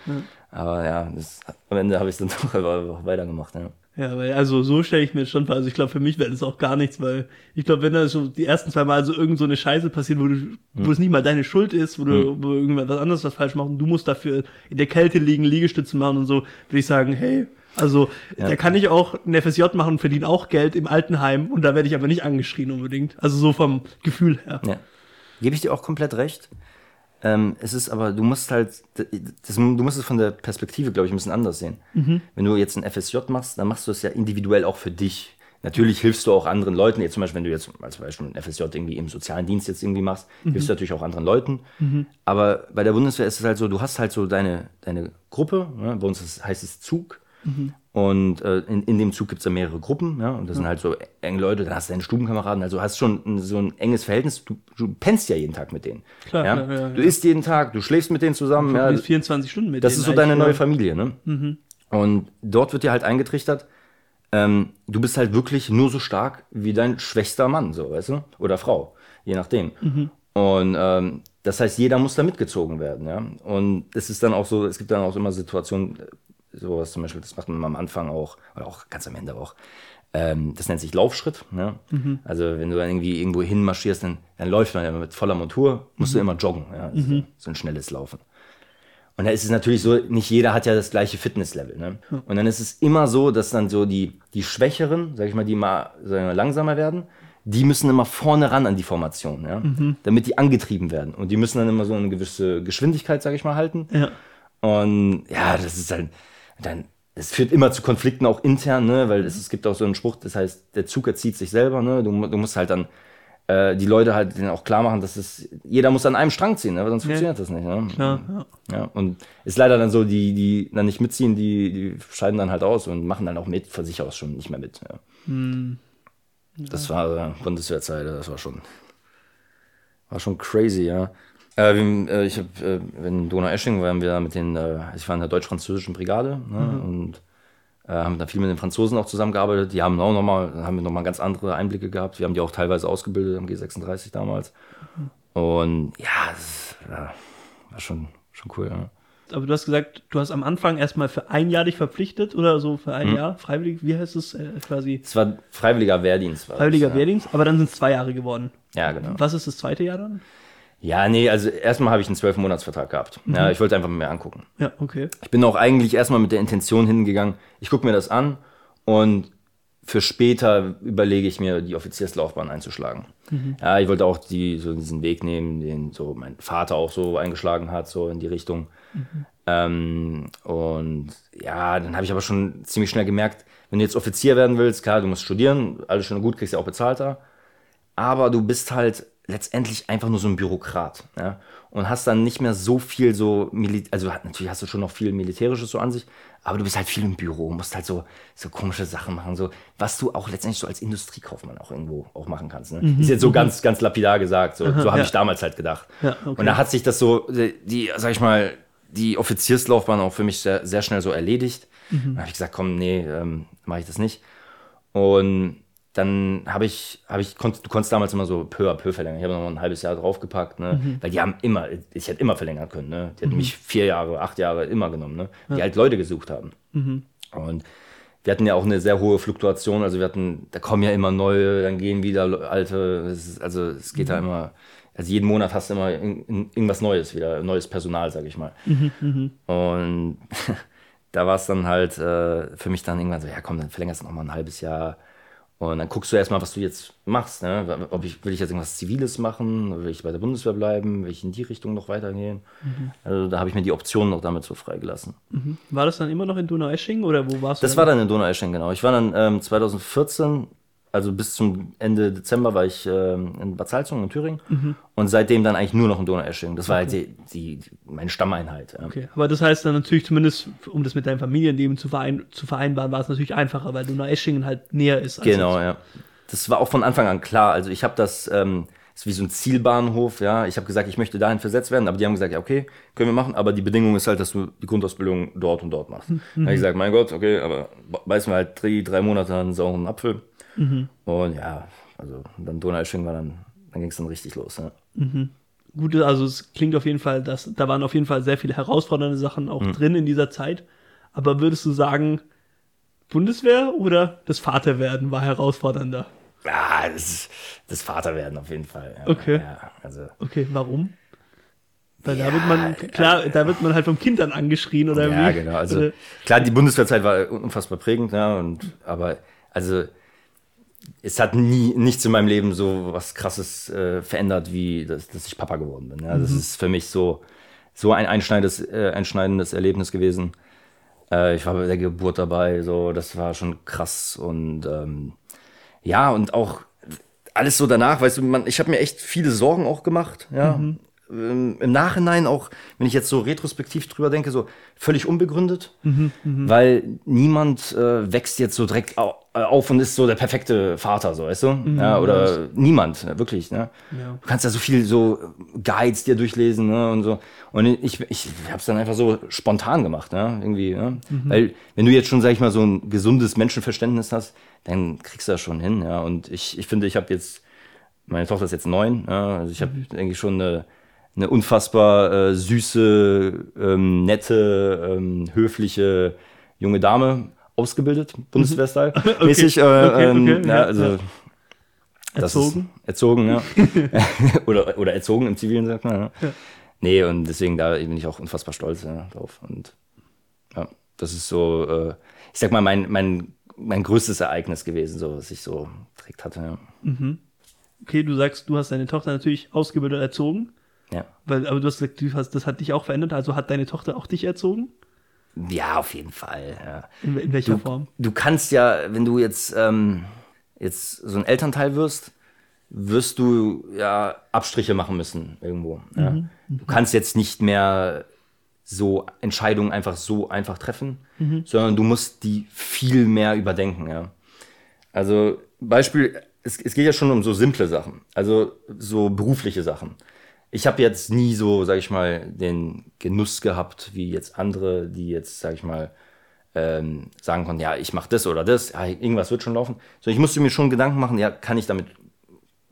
Aber ja, das, am Ende habe ich es dann (laughs) doch einfach weitergemacht. Ja. Ja, weil also so stelle ich mir das schon vor. Also ich glaube, für mich wäre das auch gar nichts, weil ich glaube, wenn da so die ersten zwei Mal so irgend so eine Scheiße passiert, wo, du, wo es nicht mal deine Schuld ist, wo du wo irgendwas anderes was falsch machst und du musst dafür in der Kälte liegen, Liegestütze machen und so, würde ich sagen, hey, also da kann ich auch ein FSJ machen und verdiene auch Geld im Altenheim und da werde ich aber nicht angeschrien unbedingt. Also so vom Gefühl her. Ja. Gebe ich dir auch komplett recht. Ähm, es ist aber, du musst halt, das, du musst es von der Perspektive, glaube ich, ein bisschen anders sehen. Wenn du jetzt ein FSJ machst, dann machst du es ja individuell auch für dich. Natürlich hilfst du auch anderen Leuten. Jetzt zum Beispiel, wenn du jetzt als Beispiel ein FSJ irgendwie im sozialen Dienst jetzt irgendwie machst, hilfst du natürlich auch anderen Leuten. Aber bei der Bundeswehr ist es halt so, du hast halt so deine, deine Gruppe, ne? bei uns heißt es Zug. Und äh, in, in dem Zug gibt es ja mehrere Gruppen, ja, und das sind halt so enge Leute, dann hast du deine Stubenkameraden, also hast schon ein, so ein enges Verhältnis, du, du pennst ja jeden Tag mit denen. Klar, ja? klar, ja, du isst jeden Tag, du schläfst mit denen zusammen, Ja, ja, 24 Stunden mit das denen ist so deine neue. Familie, ne? Und dort wird dir halt eingetrichtert, ähm, du bist halt wirklich nur so stark wie dein schwächster Mann, so, weißt du? Oder Frau, je nachdem. Und ähm, das heißt, jeder muss da mitgezogen werden, ja. Und es ist dann auch so, es gibt dann auch immer Situationen, sowas zum Beispiel, das macht man am Anfang auch, oder auch ganz am Ende auch. Ähm, das nennt sich Laufschritt. Ne? Also wenn du dann irgendwie irgendwo hin marschierst, dann, dann läuft man ja mit voller Montur, musst du immer joggen. Ja? Ist so- ein schnelles Laufen. Und da ist es natürlich so, nicht jeder hat ja das gleiche Fitnesslevel. Ne? Und dann ist es immer so, dass dann so die, die Schwächeren, sag ich mal, die mal, wir mal langsamer werden, die müssen immer vorne ran an die Formation, ja? damit die angetrieben werden. Und die müssen dann immer so eine gewisse Geschwindigkeit, sag ich mal, halten. Ja. Und ja, das ist halt, dann, es führt immer zu Konflikten auch intern, ne, weil es, es gibt auch so einen Spruch, das heißt, der Zug erzieht sich selber, ne, du, du musst halt dann äh, die Leute halt denen auch klar machen, dass es, jeder muss an einem Strang ziehen, ne, weil sonst funktioniert das nicht, ne. Klar, ja. Ja, und ist leider dann so, die, die dann nicht mitziehen, die, die scheiden dann halt aus und machen dann auch mit, von sich aus schon nicht mehr mit, ja. Das war äh, Bundeswehrzeit, das war schon, war schon crazy, ja. Äh, äh, ich habe äh, in Donau-Esching waren wir mit den, äh, ich war in der deutsch-französischen Brigade ne, und äh, haben da viel mit den Franzosen auch zusammengearbeitet. Die haben auch nochmal, haben wir nochmal ganz andere Einblicke gehabt. Wir haben die auch teilweise ausgebildet am G36 damals. Und ja, das ja, war schon, schon cool. Ja. Aber du hast gesagt, du hast am Anfang erstmal für ein Jahr dich verpflichtet oder so für ein Jahr, freiwillig, wie heißt es äh, quasi? Es war freiwilliger Wehrdienst. War Freiwilliger das, Wehrdienst, aber dann sind es zwei Jahre geworden. Ja. ja, genau. Was ist das zweite Jahr dann? Ja, nee, also erstmal habe ich einen zwölf-Monats-Vertrag gehabt. Ja, ich wollte einfach mal mehr angucken. Ja, okay. Ich bin auch eigentlich erstmal mit der Intention hingegangen, ich gucke mir das an und für später überlege ich mir, die Offizierslaufbahn einzuschlagen. Ja, ich wollte auch die, so diesen Weg nehmen, den so mein Vater auch so eingeschlagen hat, so in die Richtung. Ähm, und ja, dann habe ich aber schon ziemlich schnell gemerkt, wenn du jetzt Offizier werden willst, klar, du musst studieren, alles schön und gut, kriegst ja auch bezahlt da. Aber du bist halt letztendlich einfach nur so ein Bürokrat. Ja? Und hast dann nicht mehr so viel so, Mili also natürlich hast du schon noch viel Militärisches so an sich, aber du bist halt viel im Büro, musst halt so, so komische Sachen machen, so, was du auch letztendlich so als Industriekaufmann auch irgendwo auch machen kannst. Ne? Ist jetzt so ganz, ganz lapidar gesagt, so, so habe Mhm. ja. ich damals halt gedacht. Ja, okay. Und da hat sich das so, die, sag ich mal, die Offizierslaufbahn auch für mich sehr, sehr schnell so erledigt. Mhm. Dann habe ich gesagt, komm, nee, ähm, mache ich das nicht. Und dann habe ich, habe ich, konnt, du konntest damals immer so peu à peu verlängern. Ich habe noch mal ein halbes Jahr draufgepackt, ne? Mhm. Weil die haben immer, ich hätte immer verlängern können, ne? Die hätten mich vier Jahre, acht Jahre immer genommen, ne? Die halt Leute gesucht haben. Mhm. Und wir hatten ja auch eine sehr hohe Fluktuation, also wir hatten, da kommen ja immer neue, dann gehen wieder alte, ist, also es geht Mhm. da immer, also jeden Monat hast du immer in, in, irgendwas Neues wieder, neues Personal, sag ich mal. Mhm, Und (laughs) da war es dann halt äh, für mich dann irgendwann so, ja komm, dann verlängerst du noch mal ein halbes Jahr. Und dann guckst du erstmal, was du jetzt machst. Ne? Ob ich, will ich jetzt irgendwas Ziviles machen? Will ich bei der Bundeswehr bleiben? Will ich in die Richtung noch weitergehen? Mhm. Also da habe ich mir die Optionen noch damit so freigelassen. War das dann immer noch in Donauesching oder wo warst du? Das war dann in Donaueschingen, genau. Ich war dann ähm, 2014, also bis zum Ende Dezember war ich ähm, in Bad Salzungen in Thüringen Mhm. und seitdem dann eigentlich nur noch in Donaueschingen. Das war halt die, die, die, meine Stammeinheit. Ja. Okay, aber das heißt dann natürlich zumindest, um das mit deinem Familienleben zu, verein zu vereinbaren, war es natürlich einfacher, weil Donaueschingen halt näher ist. als Genau, jetzt- ja. Das war auch von Anfang an klar. Also ich habe das, ähm, ist wie so ein Zielbahnhof, ja. Ich habe gesagt, ich möchte dahin versetzt werden, aber die haben gesagt, ja, okay, können wir machen, aber die Bedingung ist halt, dass du die Grundausbildung dort und dort machst. Dann habe ich gesagt, mein Gott, okay, aber beißen wir halt drei, drei Monate einen sauren Apfel. Und ja, also dann Donaueschingen war dann, dann ging es dann richtig los. Ja. Gut, also es klingt auf jeden Fall, dass da waren auf jeden Fall sehr viele herausfordernde Sachen auch Mhm. drin in dieser Zeit. Aber würdest du sagen, Bundeswehr oder das Vaterwerden war herausfordernder? Ja, das, das Vaterwerden auf jeden Fall. Ja, Okay. Ja, also, Okay, warum? Weil da Ja, wird man, klar, da wird man halt vom Kind dann angeschrien oder Ja, wie? genau. Also Oder- klar, die Bundeswehrzeit war unfassbar prägend, ja, und aber also es hat nie nichts in meinem Leben so was krasses äh, verändert, wie dass, dass ich Papa geworden bin. Ja. Das ist für mich so, so ein einschneidendes, äh, einschneidendes Erlebnis gewesen. Äh, ich war bei der Geburt dabei, so, das war schon krass. Und ähm, ja, und auch alles so danach, weißt du, man, ich habe mir echt viele Sorgen auch gemacht, ja. Ähm, Im Nachhinein auch, wenn ich jetzt so retrospektiv drüber denke, so völlig unbegründet, weil niemand äh, wächst jetzt so direkt äh, auf und ist so der perfekte Vater, so, weißt du? ja, oder niemand, ne, wirklich, ne? Ja. Du kannst ja so viel so Guides dir durchlesen, ne, und so. Und ich, ich hab's dann einfach so spontan gemacht, ne, irgendwie, ne? Weil, wenn du jetzt schon, sag ich mal, so ein gesundes Menschenverständnis hast, dann kriegst du das schon hin, ja. Und ich, ich finde, ich habe jetzt, meine Tochter ist jetzt neun, ja, also ich habe, denke ich, schon eine, eine unfassbar äh, süße, ähm, nette, ähm, höfliche junge Dame ausgebildet, Bundeswehr-Style. (laughs) Mäßig, äh, okay, ähm, okay, ja, ja, also ja. das Erzogen? Ist erzogen, ja. (laughs) (laughs) oder, oder erzogen im Zivilen, sagt man. Ja. Nee, und deswegen da bin ich auch unfassbar stolz ja, drauf. Und ja, das ist so, äh, ich sag mal, mein, mein, mein größtes Ereignis gewesen, so was ich so direkt hatte. Ja. Okay, du sagst, du hast deine Tochter natürlich ausgebildet erzogen, ja. weil, aber du hast gesagt, du hast, das hat dich auch verändert, also hat deine Tochter auch dich erzogen? Ja, auf jeden Fall. Ja. In, in welcher Du, Form? du kannst ja, wenn du jetzt, ähm, jetzt so ein Elternteil wirst, wirst du ja Abstriche machen müssen irgendwo. Ja. Du kannst jetzt nicht mehr so Entscheidungen einfach so einfach treffen, sondern du musst die viel mehr überdenken. Ja. Also Beispiel, es, es geht ja schon um so simple Sachen, also so berufliche Sachen. Ich habe jetzt nie so, sag ich mal, den Genuss gehabt, wie jetzt andere, die jetzt, sag ich mal, ähm, sagen konnten, ja, ich mache das oder das, ja, irgendwas wird schon laufen. So, ich musste mir schon Gedanken machen, ja, kann ich damit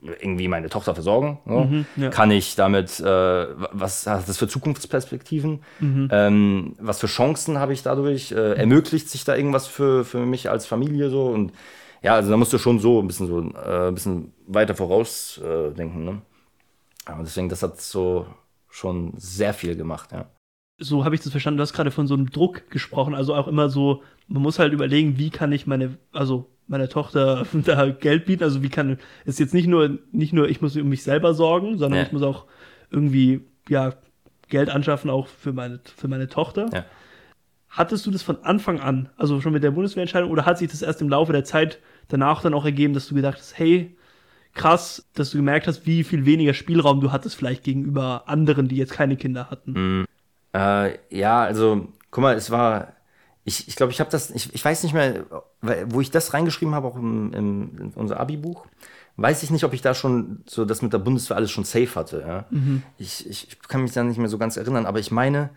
irgendwie meine Tochter versorgen? So? Mhm, ja. Kann ich damit, äh, was hat das für Zukunftsperspektiven? Mhm. Ähm, was für Chancen habe ich dadurch? Äh, ermöglicht sich da irgendwas für, für mich als Familie so? Und ja, also da musst du schon so ein bisschen so äh, ein bisschen weiter vorausdenken. Äh, ne? Aber deswegen, das hat so schon sehr viel gemacht, ja. So habe ich das verstanden. Du hast gerade von so einem Druck gesprochen. Also auch immer so, man muss halt überlegen, wie kann ich meine, also meiner Tochter (laughs) da Geld bieten. Also wie kann, ist jetzt nicht nur, nicht nur, ich muss um mich selber sorgen, sondern Ja. ich muss auch irgendwie, ja, Geld anschaffen, auch für meine, für meine Tochter. Ja. Hattest du das von Anfang an, also schon mit der Bundeswehrentscheidung, oder hat sich das erst im Laufe der Zeit danach dann auch ergeben, dass du gedacht hast, hey, krass, dass du gemerkt hast, wie viel weniger Spielraum du hattest vielleicht gegenüber anderen, die jetzt keine Kinder hatten? Äh, ja, also, guck mal, es war, ich ich, glaube, ich habe das, ich, ich weiß nicht mehr, wo ich das reingeschrieben habe, auch im, im, in unser Abi-Buch, weiß ich nicht, ob ich da schon so das mit der Bundeswehr alles schon safe hatte. Ja? Ich, ich, ich kann mich da nicht mehr so ganz erinnern, aber ich meine,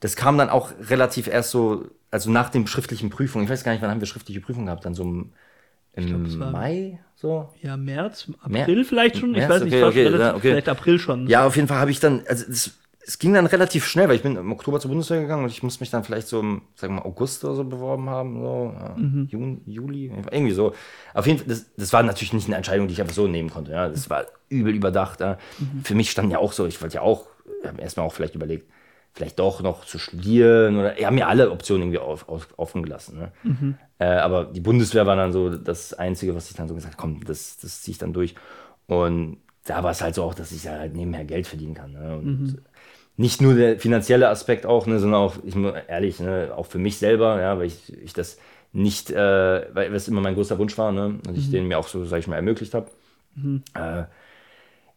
das kam dann auch relativ erst so, also nach den schriftlichen Prüfungen. Ich weiß gar nicht, wann haben wir schriftliche Prüfungen gehabt, dann so im, im glaub, Mai, so. Ja, März, Mer- April vielleicht schon? Ich März, weiß nicht, okay, okay, relativ, ja, okay. vielleicht April schon. Ja, auf jeden Fall habe ich dann, also es, es ging dann relativ schnell, weil ich bin im Oktober zur Bundeswehr gegangen und ich muss mich dann vielleicht so im, sagen wir mal, August oder so beworben haben, so, ja, Juni, Juli, irgendwie so. Auf jeden Fall, das, das war natürlich nicht eine Entscheidung, die ich einfach so nehmen konnte, ja, das war übel überdacht, ja. Für mich stand ja auch so, ich wollte ja auch, ich habe erstmal auch vielleicht überlegt, vielleicht doch noch zu studieren oder, ja, mir alle Optionen irgendwie auf, auf, offen gelassen, ne. Äh, aber die Bundeswehr war dann so das Einzige, was ich dann so gesagt habe, komm, das, das ziehe ich dann durch. Und da war es halt so auch, dass ich ja halt nebenher Geld verdienen kann. Ne? Und nicht nur der finanzielle Aspekt auch, ne, sondern auch, ich muss ehrlich, ne, auch für mich selber, ja, weil ich, ich das nicht, äh, weil das immer mein größter Wunsch war, ne, und ich den mir auch so, sag ich mal, ermöglicht habe. Äh,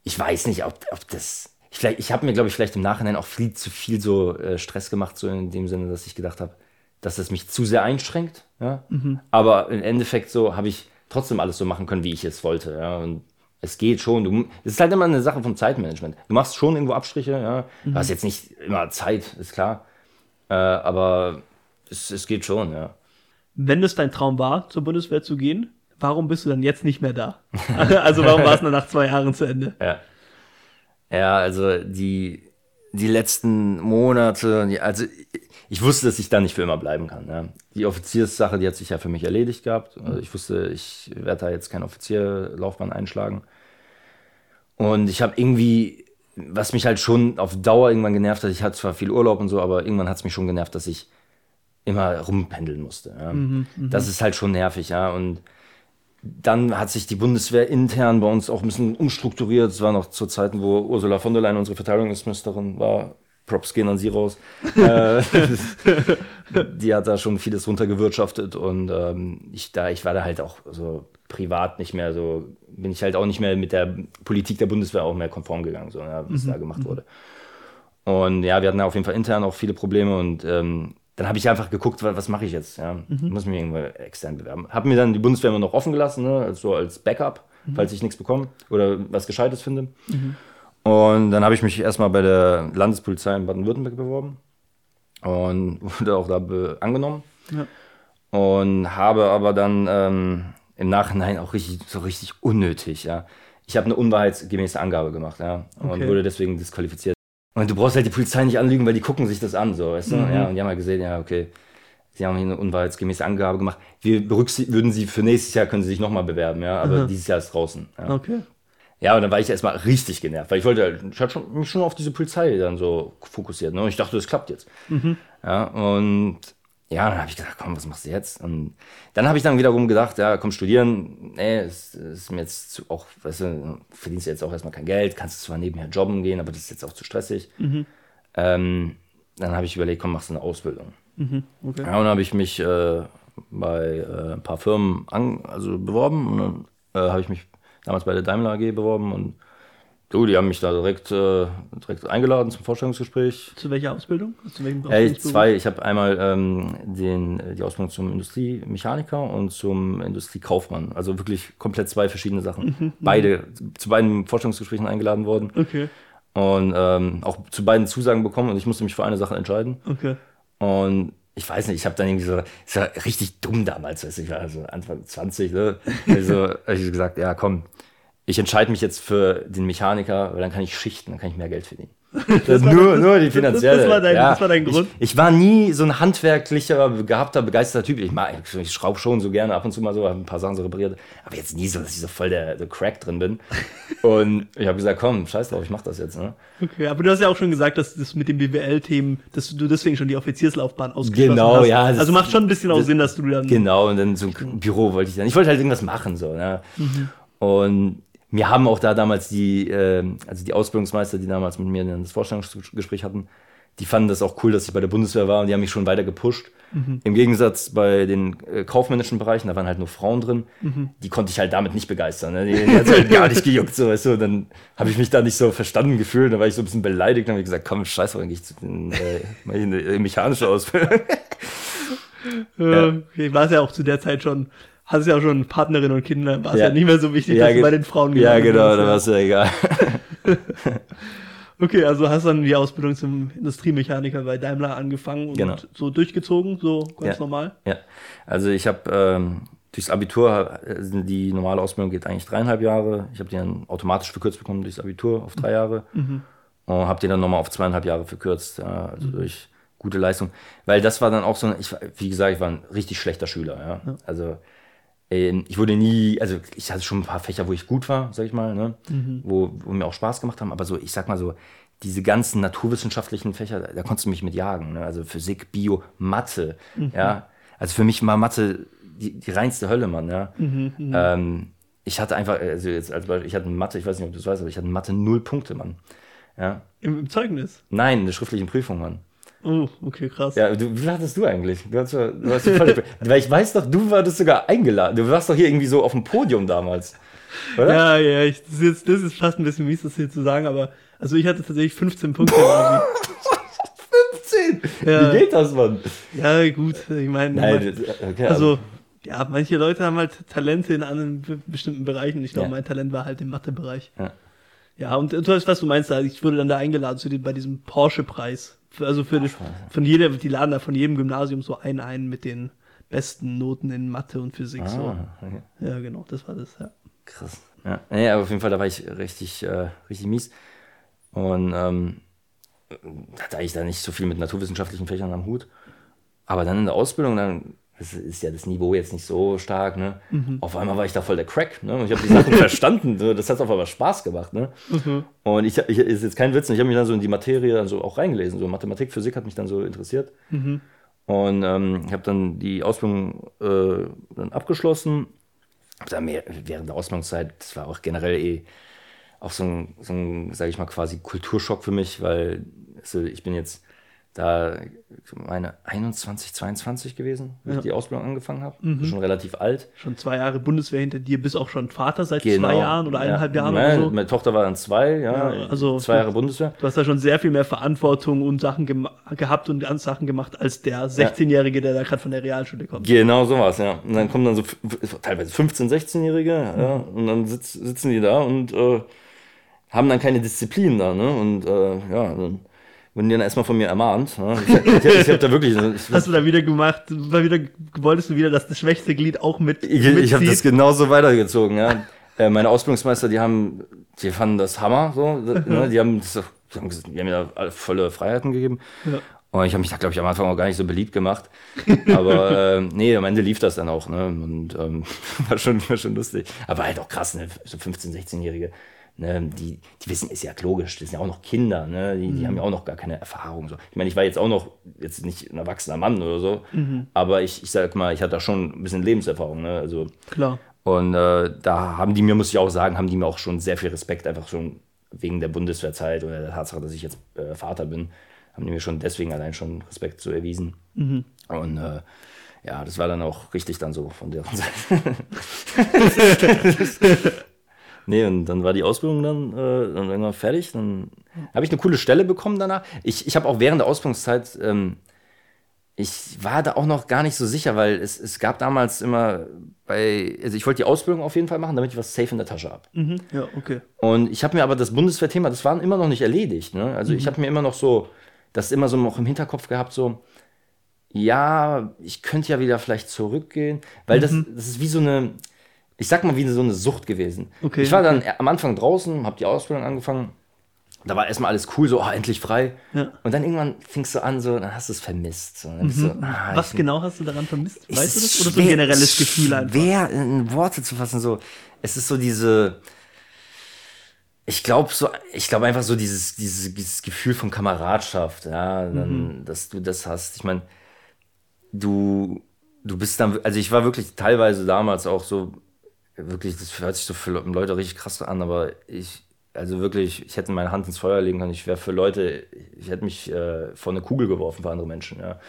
ich weiß nicht, ob, ob das. Ich, ich habe mir, glaube ich, vielleicht im Nachhinein auch viel zu viel so äh, Stress gemacht, so in dem Sinne, dass ich gedacht habe, dass das mich zu sehr einschränkt. Ja? Aber im Endeffekt so habe ich trotzdem alles so machen können, wie ich es wollte. Ja? Und es geht schon. Du, es ist halt immer eine Sache vom Zeitmanagement. Du machst schon irgendwo Abstriche. Ja? Du hast jetzt nicht immer Zeit, ist klar. Äh, aber es, es geht schon, ja. Wenn es dein Traum war, zur Bundeswehr zu gehen, warum bist du dann jetzt nicht mehr da? (laughs) also warum war es dann nach zwei Jahren zu Ende? Ja. Ja, also die, die letzten Monate, also ich wusste, dass ich da nicht für immer bleiben kann. Ja. Die Offizierssache, die hat sich ja für mich erledigt gehabt. Also ich wusste, ich werde da jetzt keine Offizierlaufbahn einschlagen. Und ich habe irgendwie, was mich halt schon auf Dauer irgendwann genervt hat, ich hatte zwar viel Urlaub und so, aber irgendwann hat es mich schon genervt, dass ich immer rumpendeln musste. Ja. das ist halt schon nervig, ja. Und dann hat sich die Bundeswehr intern bei uns auch ein bisschen umstrukturiert. Es war noch zu Zeiten, wo Ursula von der Leyen unsere Verteidigungsministerin war. Props gehen an sie raus. (laughs) äh, (laughs) die hat da schon vieles runtergewirtschaftet und ähm, ich, da, ich war da halt auch so privat nicht mehr so, bin ich halt auch nicht mehr mit der Politik der Bundeswehr auch mehr konform gegangen, so, ja, was da gemacht wurde. Und ja, wir hatten da auf jeden Fall intern auch viele Probleme und ähm, dann habe ich einfach geguckt, wa- was mache ich jetzt? Ja? Ich muss mich irgendwo extern bewerben. Habe mir dann die Bundeswehr immer noch offen gelassen, ne? so als Backup, falls ich nichts bekomme oder was Gescheites finde. Und dann habe ich mich erstmal bei der Landespolizei in Baden-Württemberg beworben und (laughs) wurde auch da angenommen. Ja. Und habe aber dann ähm, im Nachhinein auch richtig, so richtig unnötig, ja. Ich habe eine unwahrheitsgemäße Angabe gemacht, ja, und Okay. wurde deswegen disqualifiziert. Und du brauchst halt die Polizei nicht anlügen, weil die gucken sich das an, so, weißt du? Ja, und die haben halt gesehen, ja, okay, sie haben hier eine unwahrheitsgemäße Angabe gemacht. Wir berücksichtigen, würden sie für nächstes Jahr können sie sich nochmal bewerben, ja, aber dieses Jahr ist draußen. Ja. Okay. Ja, und dann war ich erstmal richtig genervt, weil ich wollte, halt- ich hatte schon, mich schon auf diese Polizei dann so fokussiert. Ne? Und ich dachte, das klappt jetzt. Ja, und ja, dann habe ich gedacht, komm, was machst du jetzt? Und dann habe ich dann wiederum gedacht, ja, komm, studieren, nee, es ist mir jetzt zu, auch, weißt du, verdienst jetzt auch erstmal kein Geld, kannst zwar nebenher jobben gehen, aber das ist jetzt auch zu stressig. Ähm, dann habe ich überlegt, komm, machst du eine Ausbildung. okay. Ja, und dann habe ich mich äh, bei äh, ein paar Firmen an, also beworben und dann äh, habe ich mich damals bei der Daimler AG beworben und du, die haben mich da direkt, äh, direkt eingeladen zum Vorstellungsgespräch. Zu welcher Ausbildung? Zu welchem Ausbildungsberuf? zwei, ich habe einmal ähm, den, die Ausbildung zum Industriemechaniker und zum Industriekaufmann. Also wirklich komplett zwei verschiedene Sachen. Beide, zu beiden Vorstellungsgesprächen eingeladen worden. Okay. Und ähm, auch zu beiden Zusagen bekommen und ich musste mich für eine Sache entscheiden. Okay. Und ich weiß nicht, ich habe dann irgendwie so, es war richtig dumm damals, weiß ich, also Anfang 20, ne? Also habe ich gesagt, ja komm, ich entscheide mich jetzt für den Mechaniker, weil dann kann ich schichten, dann kann ich mehr Geld verdienen. (laughs) Das war- nur, das- nur die das- finanzielle. das war dein- das war dein Grund? Ich, ich war nie so ein handwerklicher, begabter, begeisterter Typ. Ich, mag- ich schraube schon so gerne ab und zu mal so, habe ein paar Sachen so repariert, aber jetzt nie so, dass ich so voll der, der Crack drin bin. (laughs) Und ich habe gesagt, komm, scheiß drauf, ich mach das jetzt. Ne? Okay, aber du hast ja auch schon gesagt, dass das mit den BWL-Themen, dass du deswegen schon die Offizierslaufbahn ausgeschlossen Genau, hast. ja, das- Also macht schon ein bisschen auch Sinn, dass du dann. Genau, und dann so ein Büro wollte ich dann. Ich wollte halt irgendwas machen, so, ne? Mhm. Und mir haben auch da damals die, äh, also die Ausbildungsmeister, die damals mit mir das Vorstellungsgespräch hatten, die fanden das auch cool, dass ich bei der Bundeswehr war und die haben mich schon weiter gepusht. Mhm. Im Gegensatz bei den äh, kaufmännischen Bereichen, da waren halt nur Frauen drin, Mhm. die konnte ich halt damit nicht begeistern. Ne? Die, die hat halt gar nicht gejuckt, so, weißt du. Und dann habe ich mich da nicht so verstanden gefühlt, da war ich so ein bisschen beleidigt, dann habe gesagt, komm, scheiß drauf, ich zu den, äh, eine äh, mechanische Ausbildung. (laughs) Äh, (laughs) okay, war es ja auch zu der Zeit schon, hast ja auch schon Partnerin und Kinder, war es ja. Ja. nicht mehr so wichtig, Ja, dass du bei den Frauen Ja, genau, da war es ja egal. (laughs) Okay, also hast dann die Ausbildung zum Industriemechaniker bei Daimler angefangen und Genau. so durchgezogen, so ganz Ja. normal. Ja, also ich habe ähm, durchs Abitur, äh, die normale Ausbildung geht eigentlich dreieinhalb Jahre. Ich habe die dann automatisch verkürzt bekommen durchs Abitur auf drei Jahre. Und habe die dann nochmal auf zweieinhalb Jahre verkürzt, also durch gute Leistung. Weil das war dann auch so, ein- ich, wie gesagt, ich war ein richtig schlechter Schüler. Ja? Also ich wurde nie, also ich hatte schon ein paar Fächer, wo ich gut war, sag ich mal, ne? wo, wo mir auch Spaß gemacht haben, aber so, ich sag mal so, diese ganzen naturwissenschaftlichen Fächer, da, da konntest du mich mit jagen. Ne? Also Physik, Bio, Mathe, ja. Also für mich war Mathe die, die reinste Hölle, Mann, ja. Ähm, ich hatte einfach, also jetzt als Beispiel, ich hatte Mathe, ich weiß nicht, ob du das weißt, aber ich hatte Mathe null Punkte, Mann. Ja. Im, Im Zeugnis. Nein, in der schriftlichen Prüfung, Mann. Oh, okay, krass. Ja, du, wie hattest du eigentlich? Du hast, du hast voll, (laughs) weil ich weiß doch, du warst sogar eingeladen. Du warst doch hier irgendwie so auf dem Podium damals. Oder? Ja, ja, ich, das, ist jetzt, das ist fast ein bisschen mies, das hier zu sagen, aber also ich hatte tatsächlich 15 Punkte. im Abi. 15! Ja. Wie geht das, Mann? ja, gut, ich meine, das- okay, also, ja, manche Leute haben halt Talente in anderen be- bestimmten Bereichen. Ich glaube, Ja. mein Talent war halt im Mathebereich. Ja. Ja, und du weißt, was du meinst, also ich wurde dann da eingeladen zu dem, bei diesem Porsche-Preis. Also für die, von jeder, die laden da von jedem Gymnasium so einen ein mit den besten Noten in Mathe und Physik. So. Ah, okay. Ja, genau, das war das, ja. Krass. Ja, nee, aber auf jeden Fall, da war ich richtig, äh, richtig mies. Und ähm, hatte eigentlich da nicht so viel mit naturwissenschaftlichen Fächern am Hut. Aber dann in der Ausbildung, dann das ist ja das Niveau jetzt nicht so stark, ne? Auf einmal war ich da voll der Crack, ne? Ich habe die Sachen (laughs) verstanden, das hat auf einmal Spaß gemacht, ne? Und ich, ich ist jetzt kein Witz, ich habe mich dann so in die Materie dann so auch reingelesen, so Mathematik, Physik hat mich dann so interessiert. Und ähm, ich habe dann die Ausbildung äh, dann abgeschlossen. Hab dann mehr, während der Ausbildungszeit, das war auch generell eh auch so ein, so ein sage ich mal, quasi Kulturschock für mich, weil also ich bin jetzt da meine 21, 22 gewesen, als ich die Ausbildung angefangen habe. Schon relativ alt. Schon zwei Jahre Bundeswehr hinter dir, bist auch schon Vater seit Genau. zwei Jahren oder eineinhalb ja. Jahren Nein, oder so. Meine Tochter war dann zwei, ja, Ja, also- zwei Jahre Bundeswehr. Du hast da schon sehr viel mehr Verantwortung und Sachen gehabt und ganz Sachen gemacht als der 16-Jährige, der da gerade von der Realschule kommt. Genau so war's, ja. Und dann kommen dann so teilweise 15-, 16-Jährige, ja, und dann sitz, sitzen die da und äh, haben dann keine Disziplin da, ne? Und äh, ja, dann wurden die dann erstmal von mir ermahnt. Ne? Ich, ich, ich, ich habe da wirklich. (laughs) Ich, Hast du da wieder gemacht, war wieder, wolltest du wieder, dass das schwechste Glied auch mit ich, ich habe das genauso weitergezogen, ja. Äh, meine Ausbildungsmeister, die haben, die fanden das Hammer, so, (laughs) ne? die haben, die haben, die haben mir da volle Freiheiten gegeben. Ja. Und ich habe mich da, glaube ich, am Anfang auch gar nicht so beliebt gemacht. (laughs) Aber äh, nee, am Ende lief das dann auch, ne? Und ähm, war, schon, war schon lustig. Aber halt auch krass, ne? So 15-, 16-Jährige, ne? die, die wissen, ist ja logisch, das sind ja auch noch Kinder, ne? Die, die haben ja auch noch gar keine Erfahrung. So. Ich meine, ich war jetzt auch noch, jetzt nicht ein erwachsener Mann oder so, aber ich, ich sag mal, ich hatte da schon ein bisschen Lebenserfahrung, ne? Also Klar. und äh, da haben die mir, muss ich auch sagen, haben die mir auch schon sehr viel Respekt, einfach schon wegen der Bundeswehrzeit oder der Tatsache, dass ich jetzt äh, Vater bin, haben die mir schon deswegen allein schon Respekt so erwiesen. Und äh, ja, das war dann auch richtig dann so von deren (laughs) Seite. (laughs) nee, und dann war die Ausbildung dann, äh, dann irgendwann fertig. Dann habe ich eine coole Stelle bekommen danach. Ich, ich habe auch während der Ausbildungszeit, ähm, ich war da auch noch gar nicht so sicher, weil es, es gab damals immer bei, also ich wollte die Ausbildung auf jeden Fall machen, damit ich was safe in der Tasche habe. Mhm. Ja, okay. Und ich habe mir aber das Bundeswehrthema, das war immer noch nicht erledigt. Ne? Also ich habe mir immer noch so, das immer so noch im Hinterkopf gehabt, so, ja, ich könnte ja wieder vielleicht zurückgehen, weil das, das ist wie so eine, ich sag mal, wie so eine Sucht gewesen. Okay, ich war dann am Anfang draußen, habe die Ausbildung angefangen. Da war erstmal alles cool, so, oh, endlich frei. Ja. Und dann irgendwann fingst du an, so, dann hast du es vermisst. So, bist du, ah, Mhm. Was genau hast du daran vermisst? Weißt du das? Oder so ein schwer- generelles Gefühl einfach? Schwer in Worte zu fassen, so. Es ist so diese, ich glaube so, ich glaube einfach so dieses, dieses, dieses Gefühl von Kameradschaft, ja, dann, dass du das hast. Ich meine, du, du bist dann, also ich war wirklich teilweise damals auch so, wirklich, das hört sich so für Leute richtig krass an, aber ich, also wirklich, ich hätte meine Hand ins Feuer legen können, ich wäre für Leute, ich hätte mich äh, vor eine Kugel geworfen für andere Menschen, ja.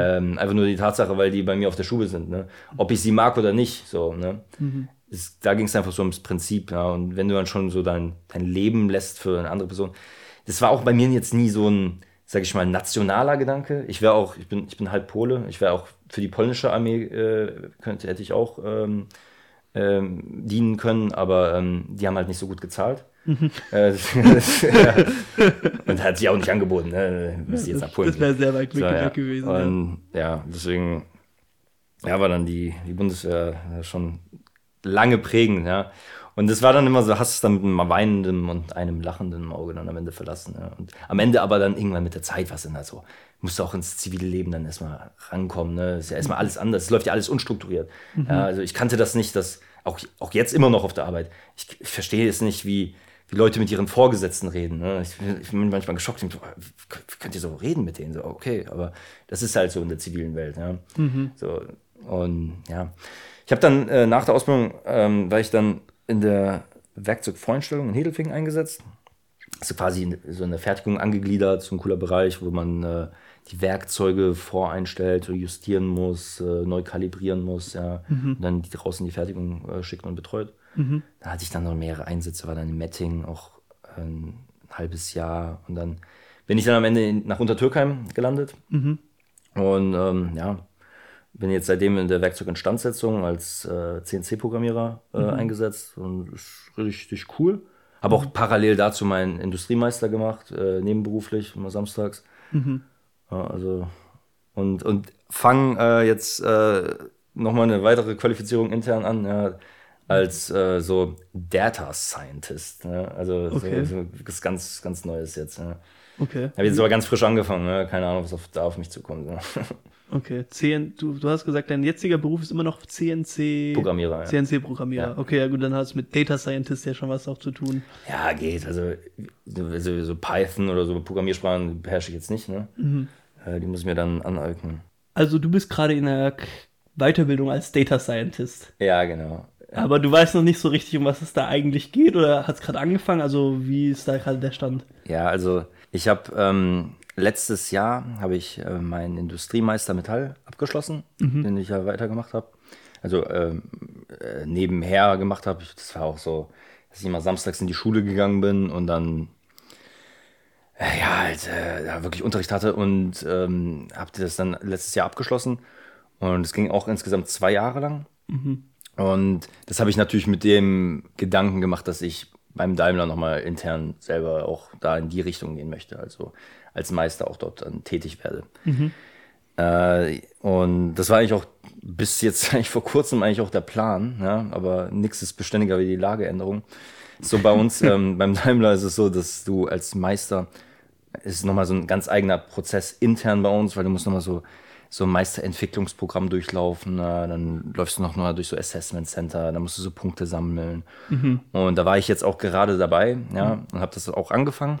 Ähm, einfach nur die Tatsache, weil die bei mir auf der Schule sind, ne? Ob ich sie mag oder nicht, so, ne? Es, da ging es einfach so ums Prinzip, ja. Und wenn du dann schon so dein, dein Leben lässt für eine andere Person, das war auch bei mir jetzt nie so ein, sag ich mal, nationaler Gedanke. Ich wäre auch, ich bin, ich bin halb Pole, ich wäre auch für die polnische Armee, äh, könnte, hätte ich auch ähm, ähm, dienen können, aber ähm, die haben halt nicht so gut gezahlt. Äh, (laughs) und hat sich auch nicht angeboten, ne? Müsste jetzt nach Polen das wäre sehr weit weg, So, ja. gewesen. ja. Und ja, deswegen ja, war dann die, die Bundeswehr ja, schon lange prägend, ja. Und das war dann immer so, hast es dann mit einem weinenden und einem lachenden Auge dann am Ende verlassen. Ja. Und am Ende aber dann irgendwann mit der Zeit, was denn da so, musst du auch ins zivile Leben dann erstmal rankommen. Ne? Ist ja erstmal alles anders, es läuft ja alles unstrukturiert. Ja, also ich kannte das nicht, dass auch, auch jetzt immer noch auf der Arbeit, ich, ich verstehe es nicht, wie, wie Leute mit ihren Vorgesetzten reden. Ne? Ich, bin- ich bin manchmal geschockt, ich denk so, wie, könnt ihr so reden mit denen? So, okay, aber das ist halt so in der zivilen Welt. Ja? So, und ja, ich habe dann äh, nach der Ausbildung, ähm, war ich dann in der Werkzeugvoreinstellung in Hedelfingen eingesetzt. Also quasi in, so eine Fertigung angegliedert, so ein cooler Bereich, wo man äh, die Werkzeuge voreinstellt, justieren muss, äh, neu kalibrieren muss, ja, und dann die draußen in die Fertigung äh, schickt und betreut. Da hatte ich dann noch mehrere Einsätze, war dann in Metting auch ein halbes Jahr. Und dann bin ich dann am Ende in, nach Untertürkheim gelandet. Und ähm, ja, bin jetzt seitdem in der Werkzeuginstandsetzung als äh, CNC-Programmierer äh, eingesetzt. Und ist richtig cool. Habe auch parallel dazu meinen Industriemeister gemacht, äh, nebenberuflich, immer samstags. Ja, also und, und fange äh, jetzt äh, nochmal eine weitere Qualifizierung intern an, ja, als äh, so Data Scientist. Ne? Also Okay. so, so was ganz, ganz Neues jetzt. Ja. Okay. Habe jetzt aber ganz frisch angefangen, ne? keine Ahnung, was auf, da auf mich zukommt. Ne? (laughs) Okay, CN, du, du hast gesagt, dein jetziger Beruf ist immer noch CNC Programmierer, ja. CNC-Programmierer. Ja. Okay, ja gut, dann hat es mit Data Scientist ja schon was auch zu tun. Ja, geht. Also, so, so Python oder so Programmiersprachen beherrsche ich jetzt nicht. Ne? Äh, die muss ich mir dann aneignen. Also du bist gerade in der Weiterbildung als Data Scientist. Ja, genau. Aber du weißt noch nicht so richtig, um was es da eigentlich geht oder hat es gerade angefangen? Also wie ist da gerade der Stand? Ja, also ich habe ähm, letztes Jahr habe ich äh, meinen Industriemeister Metall abgeschlossen, den ich ja weitergemacht habe. Also ähm, äh, nebenher gemacht habe. Das war auch so, dass ich immer samstags in die Schule gegangen bin und dann äh, ja halt äh, da wirklich Unterricht hatte und ähm, habe das dann letztes Jahr abgeschlossen und es ging auch insgesamt zwei Jahre lang. Und das habe ich natürlich mit dem Gedanken gemacht, dass ich beim Daimler nochmal intern selber auch da in die Richtung gehen möchte, also als Meister auch dort tätig werde. Äh, und das war eigentlich auch bis jetzt (laughs) eigentlich vor kurzem eigentlich auch der Plan, ja, aber nichts ist beständiger wie die Lageänderung. So bei uns (laughs) ähm, beim Daimler ist es so, dass du als Meister ist nochmal so ein ganz eigener Prozess intern bei uns, weil du musst nochmal so so ein Meisterentwicklungsprogramm durchlaufen, na, dann läufst du noch mal durch so Assessment Center, dann musst du so Punkte sammeln. Und da war ich jetzt auch gerade dabei, ja, und habe das auch angefangen.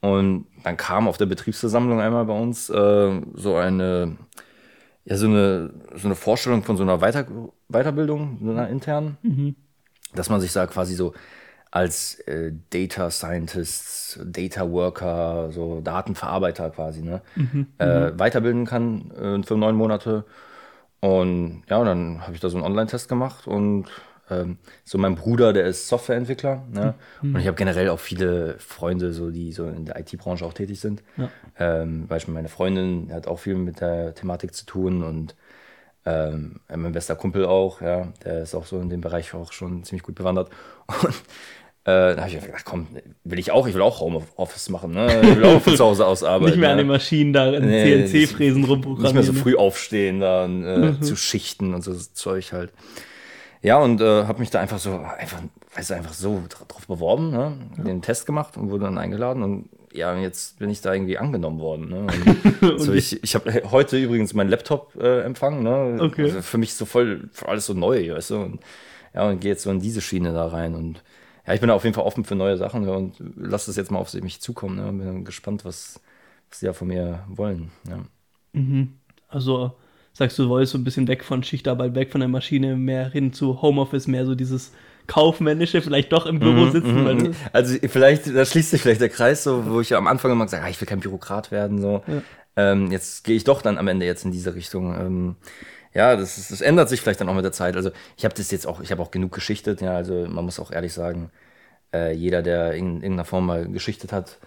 Und dann kam auf der Betriebsversammlung einmal bei uns äh, so eine, ja, so eine, so eine Vorstellung von so einer Weiter Weiterbildung, so einer internen, dass man sich da quasi so als äh, Data Scientist, Data Worker, so Datenverarbeiter quasi, ne, äh, weiterbilden kann äh, für neun Monate. Und ja, dann habe ich da so einen Online-Test gemacht und ähm, so mein Bruder, der ist Softwareentwickler. Ne? Und ich habe generell auch viele Freunde, so, die so in der IT-Branche auch tätig sind. Ja. Ähm, Beispiel meine Freundin hat auch viel mit der Thematik zu tun und ähm, mein bester Kumpel auch, ja, der ist auch so in dem Bereich auch schon ziemlich gut bewandert. (laughs) Und äh, da habe ich gedacht, komm, will ich auch, ich will auch Homeoffice machen, ne? Ich will auch von zu Hause aus (laughs) arbeiten. Nicht mehr an den Maschinen da in Nee, CNC-Fräsen Nicht rumprogrammieren. mehr so ne? früh aufstehen, dann äh, zu Schichten und so Zeug halt. Ja, und äh, habe mich da einfach so, einfach, weißt du, einfach so dra- drauf beworben, ne? den Test gemacht und wurde dann eingeladen und ja, jetzt bin ich da irgendwie angenommen worden. Ne? (laughs) Und so, ich ich habe heute übrigens meinen Laptop äh, empfangen. Ne? Okay. Also für mich so voll, für alles so neu, weißt du. Und, ja, und gehe jetzt so in diese Schiene da rein und ja, ich bin auf jeden Fall offen für neue Sachen ne? und lasse das jetzt mal auf mich zukommen. Ne? Bin gespannt, was, was die da von mir wollen. Ja. Also sagst du, du wolltest so ein bisschen weg von Schichtarbeit, weg von der Maschine, mehr hin zu Homeoffice, mehr so dieses kaufmännische, vielleicht doch im Mhm, Büro sitzen. Weil du, Also vielleicht, da schließt sich vielleicht der Kreis, so, wo ich ja am Anfang immer gesagt habe, ah, ich will kein Bürokrat werden. So. Ähm, jetzt gehe ich doch dann am Ende jetzt in diese Richtung. Ähm, ja, das, ist, das ändert sich vielleicht dann auch mit der Zeit. Also ich habe das jetzt auch, ich habe auch genug geschichtet, ja, also man muss auch ehrlich sagen, äh, jeder, der in irgendeiner Form mal geschichtet hat,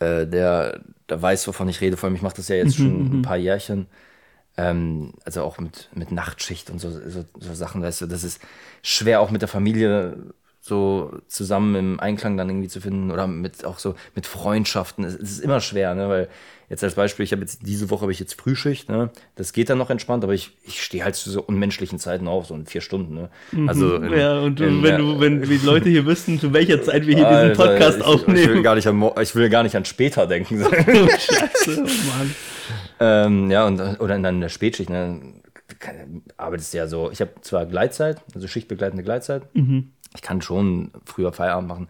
äh, der, der weiß, wovon ich rede. Vor allem, ich mache das ja jetzt schon ein paar Jährchen. Ähm, also auch mit, mit Nachtschicht und so, so, so Sachen, weißt du, das ist schwer auch mit der Familie so zusammen im Einklang dann irgendwie zu finden oder mit auch so mit Freundschaften. Es, ist immer schwer, ne? Weil jetzt als Beispiel, ich habe jetzt diese Woche habe ich jetzt Frühschicht, ne? Das geht dann noch entspannt, aber ich, ich stehe halt zu so unmenschlichen Zeiten auf, so in vier Stunden, ne? Also in- ja, und du, in- wenn du, wenn die Leute hier wüssten, zu welcher Zeit wir hier diesen Alter, Podcast ich, Ich will, aufnehmen. gar nicht an, ich will gar nicht an später denken. (laughs) Scheiße, oh Mann. Ähm, ja, und, oder in der Spätschicht, ne, arbeitest du ja so, ich habe zwar Gleitzeit, also schichtbegleitende Gleitzeit, ich kann schon früher Feierabend machen,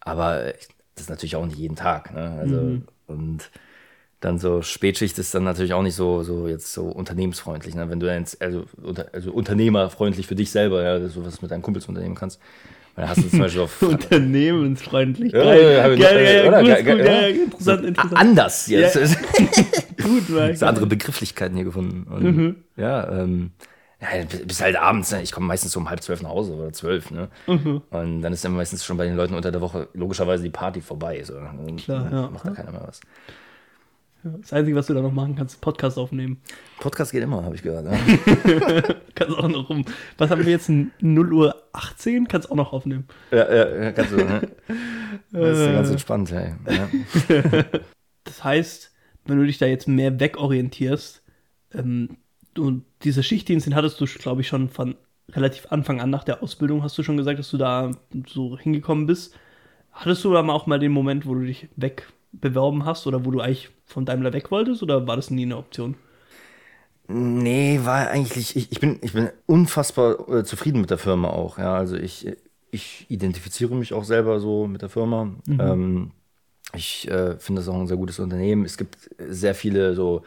aber das ist natürlich auch nicht jeden Tag, ne, also, und dann so Spätschicht ist dann natürlich auch nicht so, so jetzt so unternehmensfreundlich, ne, wenn du dann jetzt, also, unter, also unternehmerfreundlich für dich selber, ja, dass du was mit deinen Kumpels unternehmen kannst, weil da hast du zum Beispiel auf (laughs) Unternehmensfreundlich. Ja, ja, ja, interessant, A- interessant. anders jetzt. (laughs) Gut, so andere Begrifflichkeiten hier gefunden. Und, Mhm. Ja, ähm, ja, bis halt abends, ne? ich komme meistens so um halb zwölf nach Hause oder zwölf, ne? Mhm. Und dann ist dann meistens schon bei den Leuten unter der Woche logischerweise die Party vorbei. So. Klar, ja. Macht da keiner mehr was. Das Einzige, was du da noch machen kannst, ist Podcast aufnehmen. Podcast geht immer, habe ich gehört. Ne? (laughs) Kannst auch noch rum. Was haben wir jetzt? 0 Uhr 18? Kannst auch noch aufnehmen. ja, ja, ja, kannst du, ne? Das ist ja ganz entspannt, ey. Ja. (laughs) Das heißt, wenn du dich da jetzt mehr wegorientierst, ähm, du, diese Schichtdienst, den hattest du, glaube ich, schon von relativ Anfang an nach der Ausbildung, hast du schon gesagt, dass du da so hingekommen bist. Hattest du da mal auch mal den Moment, wo du dich wegbeworben hast oder wo du eigentlich von Daimler weg wolltest oder war das nie eine Option? Nee, war eigentlich, ich, ich, bin, ich bin unfassbar äh, zufrieden mit der Firma auch. Ja, also ich, ich identifiziere mich auch selber so mit der Firma. Ähm, ich äh, finde das auch ein sehr gutes Unternehmen. Es gibt sehr viele so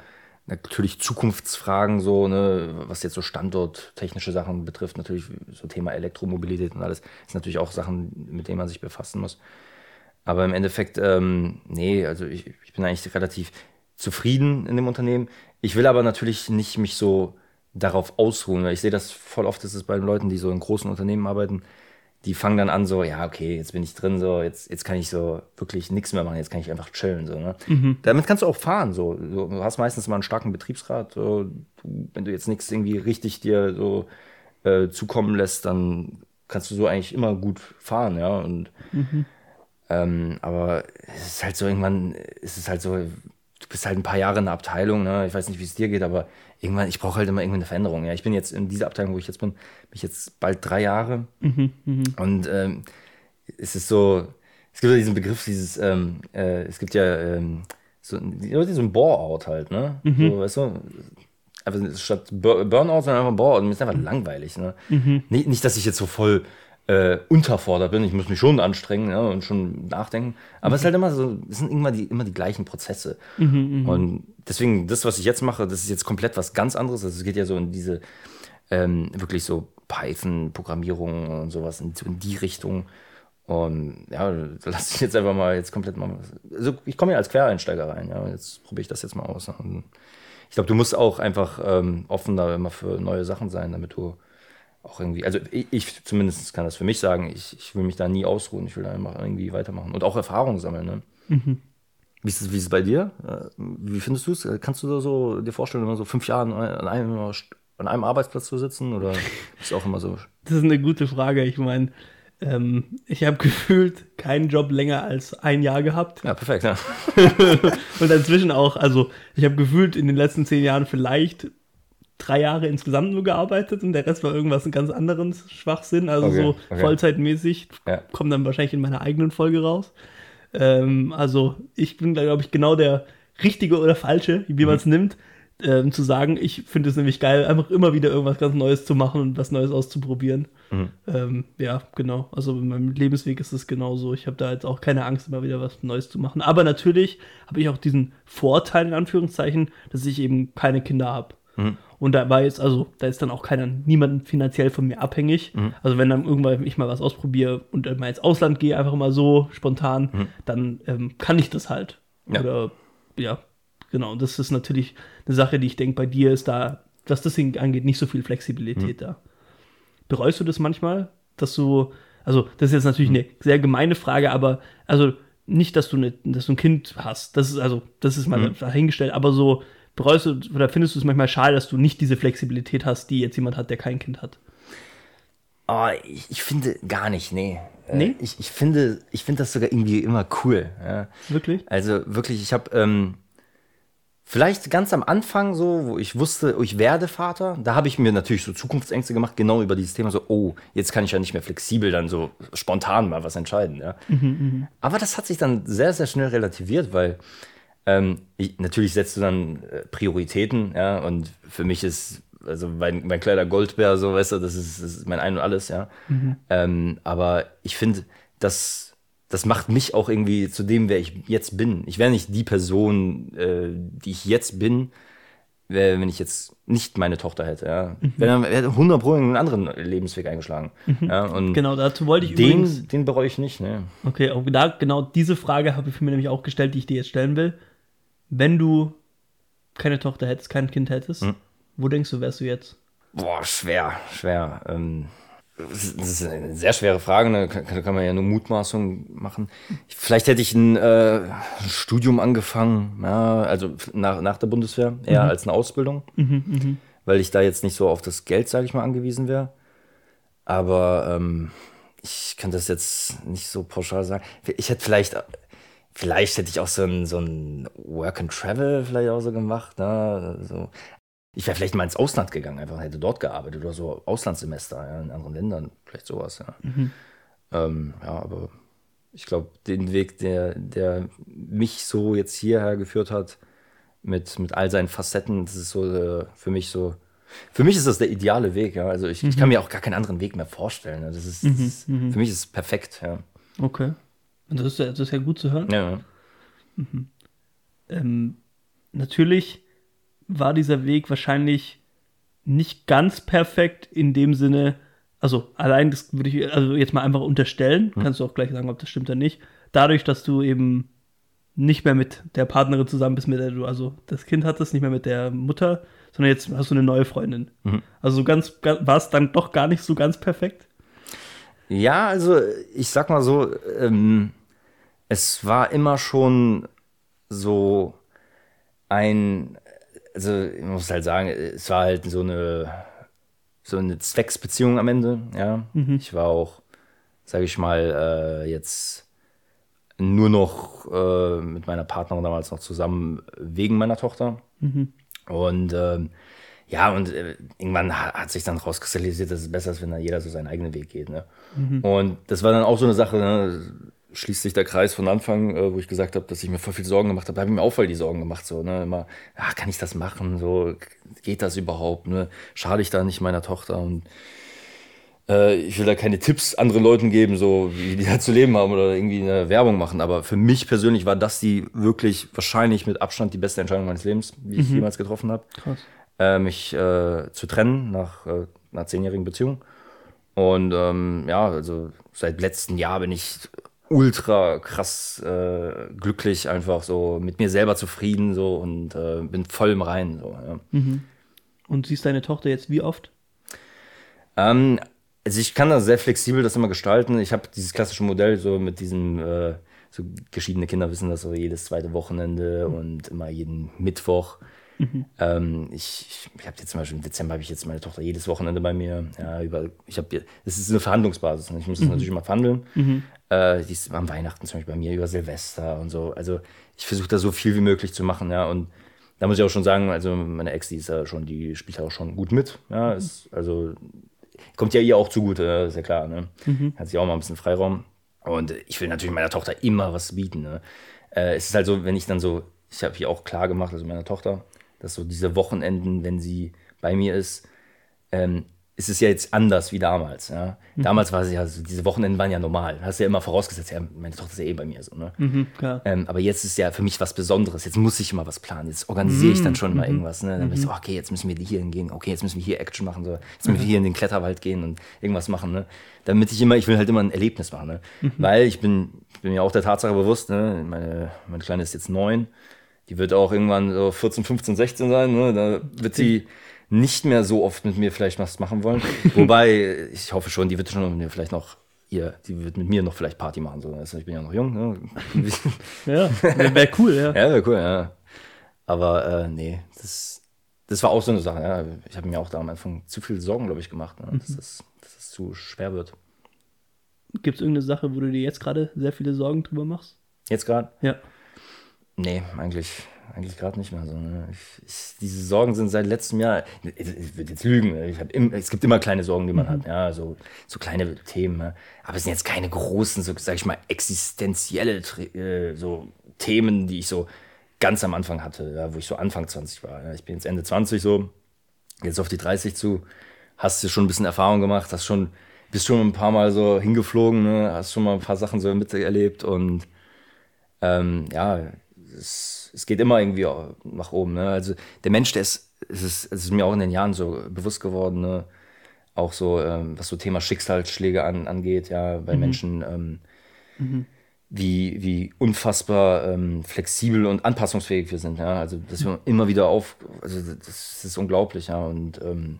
natürlich Zukunftsfragen, so, ne, was jetzt so standorttechnische Sachen betrifft, natürlich so Thema Elektromobilität und alles, ist natürlich auch Sachen, mit denen man sich befassen muss. Aber im Endeffekt, ähm, nee, also ich, ich bin eigentlich relativ zufrieden in dem Unternehmen. Ich will aber natürlich nicht mich so darauf ausruhen, weil ich sehe das voll oft, ist es bei den Leuten, die so in großen Unternehmen arbeiten, die fangen dann an so, ja, okay, jetzt bin ich drin, so, jetzt, jetzt kann ich so wirklich nichts mehr machen, jetzt kann ich einfach chillen, so, ne? Damit kannst du auch fahren, so. Du hast meistens mal einen starken Betriebsrat, so. Wenn du jetzt nichts irgendwie richtig dir so äh, zukommen lässt, dann kannst du so eigentlich immer gut fahren, ja, und ähm, aber es ist halt so, irgendwann ist es halt so, du bist halt ein paar Jahre in der Abteilung, ne? ich weiß nicht, wie es dir geht, aber irgendwann, ich brauche halt immer irgendwie eine Veränderung. Ja? Ich bin jetzt in dieser Abteilung, wo ich jetzt bin, bin ich jetzt bald drei Jahre. Und ähm, es ist so, es gibt ja diesen Begriff, dieses, ähm, äh, es gibt ja ähm, so, so ein Bore-out halt, ne? So, weißt du? Einfach statt Bur- Burnout, sondern einfach Bore-out. Mir ist einfach langweilig, ne? Nicht, nicht, dass ich jetzt so voll äh, unterfordert bin. Ich muss mich schon anstrengen ja, und schon nachdenken. Aber es ist halt immer so, es sind immer die, immer die gleichen Prozesse. und deswegen, das, was ich jetzt mache, das ist jetzt komplett was ganz anderes. Also es geht ja so in diese ähm, wirklich so Python-Programmierung und sowas in, so in die Richtung. Und ja, da lasse ich jetzt einfach mal jetzt komplett mal. Also ich komme ja als Quereinsteiger rein, ja. Jetzt probiere ich das jetzt mal aus. Und ich glaube, du musst auch einfach ähm, offen da immer für neue Sachen sein, damit du auch irgendwie, also ich, ich zumindest kann das für mich sagen, ich, ich will mich da nie ausruhen, ich will da irgendwie weitermachen und auch Erfahrung sammeln. Ne? Wie, ist es, wie ist es bei dir? Äh, Wie findest du es? Kannst du da so dir vorstellen, immer so fünf Jahre an einem, an einem Arbeitsplatz zu sitzen oder (laughs) ist es auch immer so? Das ist eine gute Frage. Ich meine, ähm, ich habe (laughs) gefühlt keinen Job länger als ein Jahr gehabt. Ja, perfekt, ja. (laughs) Und inzwischen auch, also ich habe gefühlt in den letzten zehn Jahren vielleicht drei Jahre insgesamt nur gearbeitet und der Rest war irgendwas ein ganz anderen Schwachsinn, also Okay, so okay. vollzeitmäßig. Ja. Kommt dann wahrscheinlich in meiner eigenen Folge raus. Ähm, also ich bin da, glaube ich, genau der Richtige oder Falsche, wie man es nimmt, ähm, zu sagen, ich finde es nämlich geil, einfach immer wieder irgendwas ganz Neues zu machen und was Neues auszuprobieren. Ähm, ja, genau. Also in meinem Lebensweg ist es genauso. Ich habe da jetzt auch keine Angst, immer wieder was Neues zu machen. Aber natürlich habe ich auch diesen Vorteil, in Anführungszeichen, dass ich eben keine Kinder habe. Und da war jetzt, also da ist dann auch keiner, niemand finanziell von mir abhängig. Also wenn dann irgendwann ich mal was ausprobiere und mal ins Ausland gehe, einfach mal so spontan, dann ähm, kann ich das halt. Ja. Oder ja, genau. Und das ist natürlich eine Sache, die ich denke, bei dir ist da, was das Ding angeht, nicht so viel Flexibilität da. Bereust du das manchmal, dass du, also das ist jetzt natürlich eine sehr gemeine Frage, aber also nicht, dass du, eine, dass du ein Kind hast, das ist also, das ist mal dahingestellt, aber so bereust du oder findest du es manchmal schade, dass du nicht diese Flexibilität hast, die jetzt jemand hat, der kein Kind hat? Oh, ich, ich finde gar nicht, nee. Äh, Nee? Ich, ich finde, ich finde das sogar irgendwie immer cool. Ja. Wirklich? Also wirklich, ich habe ähm, vielleicht ganz am Anfang so, wo ich wusste, oh, ich werde Vater, da habe ich mir natürlich so Zukunftsängste gemacht, genau über dieses Thema, so, oh, jetzt kann ich ja nicht mehr flexibel dann so spontan mal was entscheiden. Ja. Aber das hat sich dann sehr, sehr schnell relativiert, weil ähm, ich, natürlich setzt du dann äh, Prioritäten, ja, und für mich ist, also mein, mein kleiner Goldbär, so, weißt du, das ist, das ist mein Ein und Alles, ja. Ähm, aber ich finde, das, das macht mich auch irgendwie zu dem, wer ich jetzt bin. Ich wäre nicht die Person, äh, die ich jetzt bin, wär, wenn ich jetzt nicht meine Tochter hätte, ja. Wenn dann hätte 100 Pro einen anderen Lebensweg eingeschlagen. Ja, und Genau, dazu wollte ich übrigens. den, den bereue ich nicht, ne. Okay, auch da, genau diese Frage habe ich mir nämlich auch gestellt, die ich dir jetzt stellen will. Wenn du keine Tochter hättest, kein Kind hättest, wo denkst du, wärst du jetzt? Boah, schwer, schwer. Ähm, das ist- eine sehr schwere Frage, ne? kann, man ja nur Mutmaßungen machen. Vielleicht hätte ich ein äh, Studium angefangen, ja, also nach, nach der Bundeswehr, eher als eine Ausbildung, weil ich da jetzt nicht so auf das Geld, sage ich mal, angewiesen wäre. Aber ähm, ich kann das jetzt nicht so pauschal sagen. Ich hätte vielleicht, vielleicht hätte ich auch so ein, so ein Work and Travel vielleicht auch so gemacht. Ne? So. Ich wäre vielleicht mal ins Ausland gegangen, einfach hätte dort gearbeitet oder so Auslandssemester ja, in anderen Ländern, vielleicht sowas. Ja, ähm, ja aber ich glaube, den Weg, der, der mich so jetzt hierher geführt hat, mit, mit all seinen Facetten, das ist so äh, für mich so. Für mich ist das der ideale Weg, ja. Also ich, ich kann mir auch gar keinen anderen Weg mehr vorstellen. ja. Das ist, das ist für mich ist es perfekt, ja. Okay. Und das ist, ja- das ist ja gut zu hören. ja. ja. Ähm, natürlich war dieser Weg wahrscheinlich nicht ganz perfekt in dem Sinne, also allein das würde ich also jetzt mal einfach unterstellen, kannst du auch gleich sagen, ob das stimmt oder nicht. Dadurch, dass du eben nicht mehr mit der Partnerin zusammen bist, mit der du also das Kind hattest, nicht mehr mit der Mutter, sondern jetzt hast du eine neue Freundin. Also so ganz, war es dann doch gar nicht so ganz perfekt. Ja, also ich sag mal so, ähm, es war immer schon so ein, also ich muss halt sagen, es war halt so eine, so eine Zwecksbeziehung am Ende, ja. Ich war auch, sage ich mal, äh, jetzt nur noch äh, mit meiner Partnerin damals noch zusammen wegen meiner Tochter. Und ähm, ja, und äh, irgendwann ha- hat sich dann rauskristallisiert, dass es besser ist, wenn da jeder so seinen eigenen Weg geht. Ne? Und das war dann auch so eine Sache, ne? Schließt sich der Kreis von Anfang, äh, wo ich gesagt habe, dass ich mir voll viel Sorgen gemacht habe. Da habe ich mir auch voll die Sorgen gemacht. So, ne? Immer, ja, kann ich das machen? So, geht das überhaupt? Ne? Schade ich da nicht meiner Tochter? Und äh, ich will da keine Tipps anderen Leuten geben, so wie die da zu leben haben oder irgendwie eine Werbung machen. Aber für mich persönlich war das die wirklich wahrscheinlich mit Abstand die beste Entscheidung meines Lebens, die ich jemals getroffen habe Krass. äh, mich äh, zu trennen nach äh, einer zehnjährigen Beziehung. Und ähm, ja, also seit letztem Jahr bin ich ultra krass äh, glücklich, einfach so mit mir selber zufrieden so und äh, bin voll im Reinen. So, ja. Und siehst deine Tochter jetzt wie oft? Ähm, also ich kann da sehr flexibel das immer gestalten. Ich habe dieses klassische Modell so mit diesem, äh, so geschiedene Kinder wissen das so jedes zweite Wochenende und immer jeden Mittwoch. Ähm, ich ich, habe jetzt zum Beispiel im Dezember habe ich jetzt meine Tochter jedes Wochenende bei mir. Ja, über, ich habe, das ist eine Verhandlungsbasis. Ne? Ich muss das natürlich immer verhandeln. Äh, die ist am Weihnachten zum Beispiel bei mir über Silvester und so. Also ich versuche da so viel wie möglich zu machen. Ja, und da muss ich auch schon sagen, also meine Ex, die ist ja schon, die spielt ja auch schon gut mit. Ja, ist, also kommt ja ihr auch zugute, ist ja klar. Ne? Hat sie auch mal ein bisschen Freiraum. Und ich will natürlich meiner Tochter immer was bieten. Ne? Äh, es ist halt so, wenn ich dann so, ich habe hier auch klar gemacht, also meiner Tochter, dass so diese Wochenenden, wenn sie bei mir ist, ähm, ist es ja jetzt anders wie damals. Ja? Damals war es ja, so, diese Wochenenden waren ja normal. Hast ja immer vorausgesetzt, ja, meine Tochter ist ja eh bei mir so. Ne? klar. Ähm, aber jetzt ist ja für mich was Besonderes. Jetzt muss ich immer was planen. Jetzt organisiere ich dann schon mal irgendwas. Ne? Dann bin ich so, okay, jetzt müssen wir hier hingehen. Okay, jetzt müssen wir hier Action machen. So. Jetzt müssen wir hier in den Kletterwald gehen und irgendwas machen. Ne? Damit ich immer, ich will halt immer ein Erlebnis machen. Ne? Weil ich bin, ich bin mir auch der Tatsache bewusst, ne? meine, meine Kleine ist jetzt neun. Die wird auch irgendwann so 14, 15, 16 sein. Ne? Da wird sie nicht mehr so oft mit mir vielleicht was machen wollen. (laughs) Wobei, ich hoffe schon, die wird schon mit mir vielleicht noch ihr, die wird mit mir noch vielleicht Party machen. So. Also ich bin ja noch jung. Ne? (laughs) Ja, wäre wär cool, ja. Ja, wäre cool, ja. Aber äh, nee, das, das war auch so eine Sache. Ja. Ich habe mir auch da am Anfang zu viel Sorgen, glaube ich, gemacht, ne? dass, das, dass das zu schwer wird. Gibt es irgendeine Sache, wo du dir jetzt gerade sehr viele Sorgen drüber machst? Jetzt gerade? Ja. Nee, eigentlich, eigentlich gerade nicht mehr so. Ne? Ich, ich, diese Sorgen sind seit letztem Jahr, ich, ich würde jetzt lügen, ne? ich hab im, es gibt immer kleine Sorgen, die man hat, ja, so, so kleine Themen, ne? aber es sind jetzt keine großen, so sag ich mal, existenzielle äh, so Themen, die ich so ganz am Anfang hatte, ja, wo ich so Anfang 20 war. Ja? Ich bin jetzt Ende 20 so, jetzt auf die 30 zu, hast du schon ein bisschen Erfahrung gemacht, hast schon, bist schon ein paar Mal so hingeflogen, ne? hast schon mal ein paar Sachen so miterlebt und ähm, ja, es, es geht immer irgendwie nach oben. Ne? Also der Mensch, der ist, es ist, es ist mir auch in den Jahren so bewusst geworden, ne? auch so, ähm, was so Thema Schicksalsschläge an, angeht, ja, weil Menschen ähm, wie, wie unfassbar ähm, flexibel und anpassungsfähig wir sind, ja. Also dass wir immer wieder auf, also das, ist unglaublich, ja. Und ähm,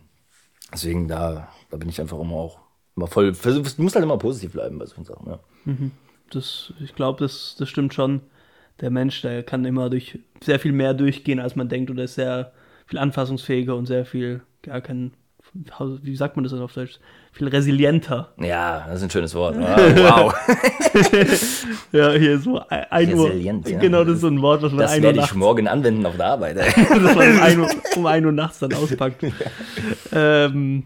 deswegen da, da bin ich einfach immer auch immer voll. Du musst halt immer positiv bleiben bei solchen Sachen, ja. Das, ich glaube, das, das stimmt schon. Der Mensch, der kann immer durch sehr viel mehr durchgehen, als man denkt, oder ist sehr viel anfassungsfähiger und sehr viel, ja, kann, wie sagt man das denn auf Deutsch? Viel resilienter. Ja, das ist ein schönes Wort. Ah, wow. (laughs) Ja, hier so ein, ein Uhr. Ja. Genau, das ist so ein Wort, was man Das werde ich nachts, morgen anwenden auf der Arbeit. (laughs) das man um ein Uhr, um ein Uhr nachts dann auspackt. (laughs) Ähm,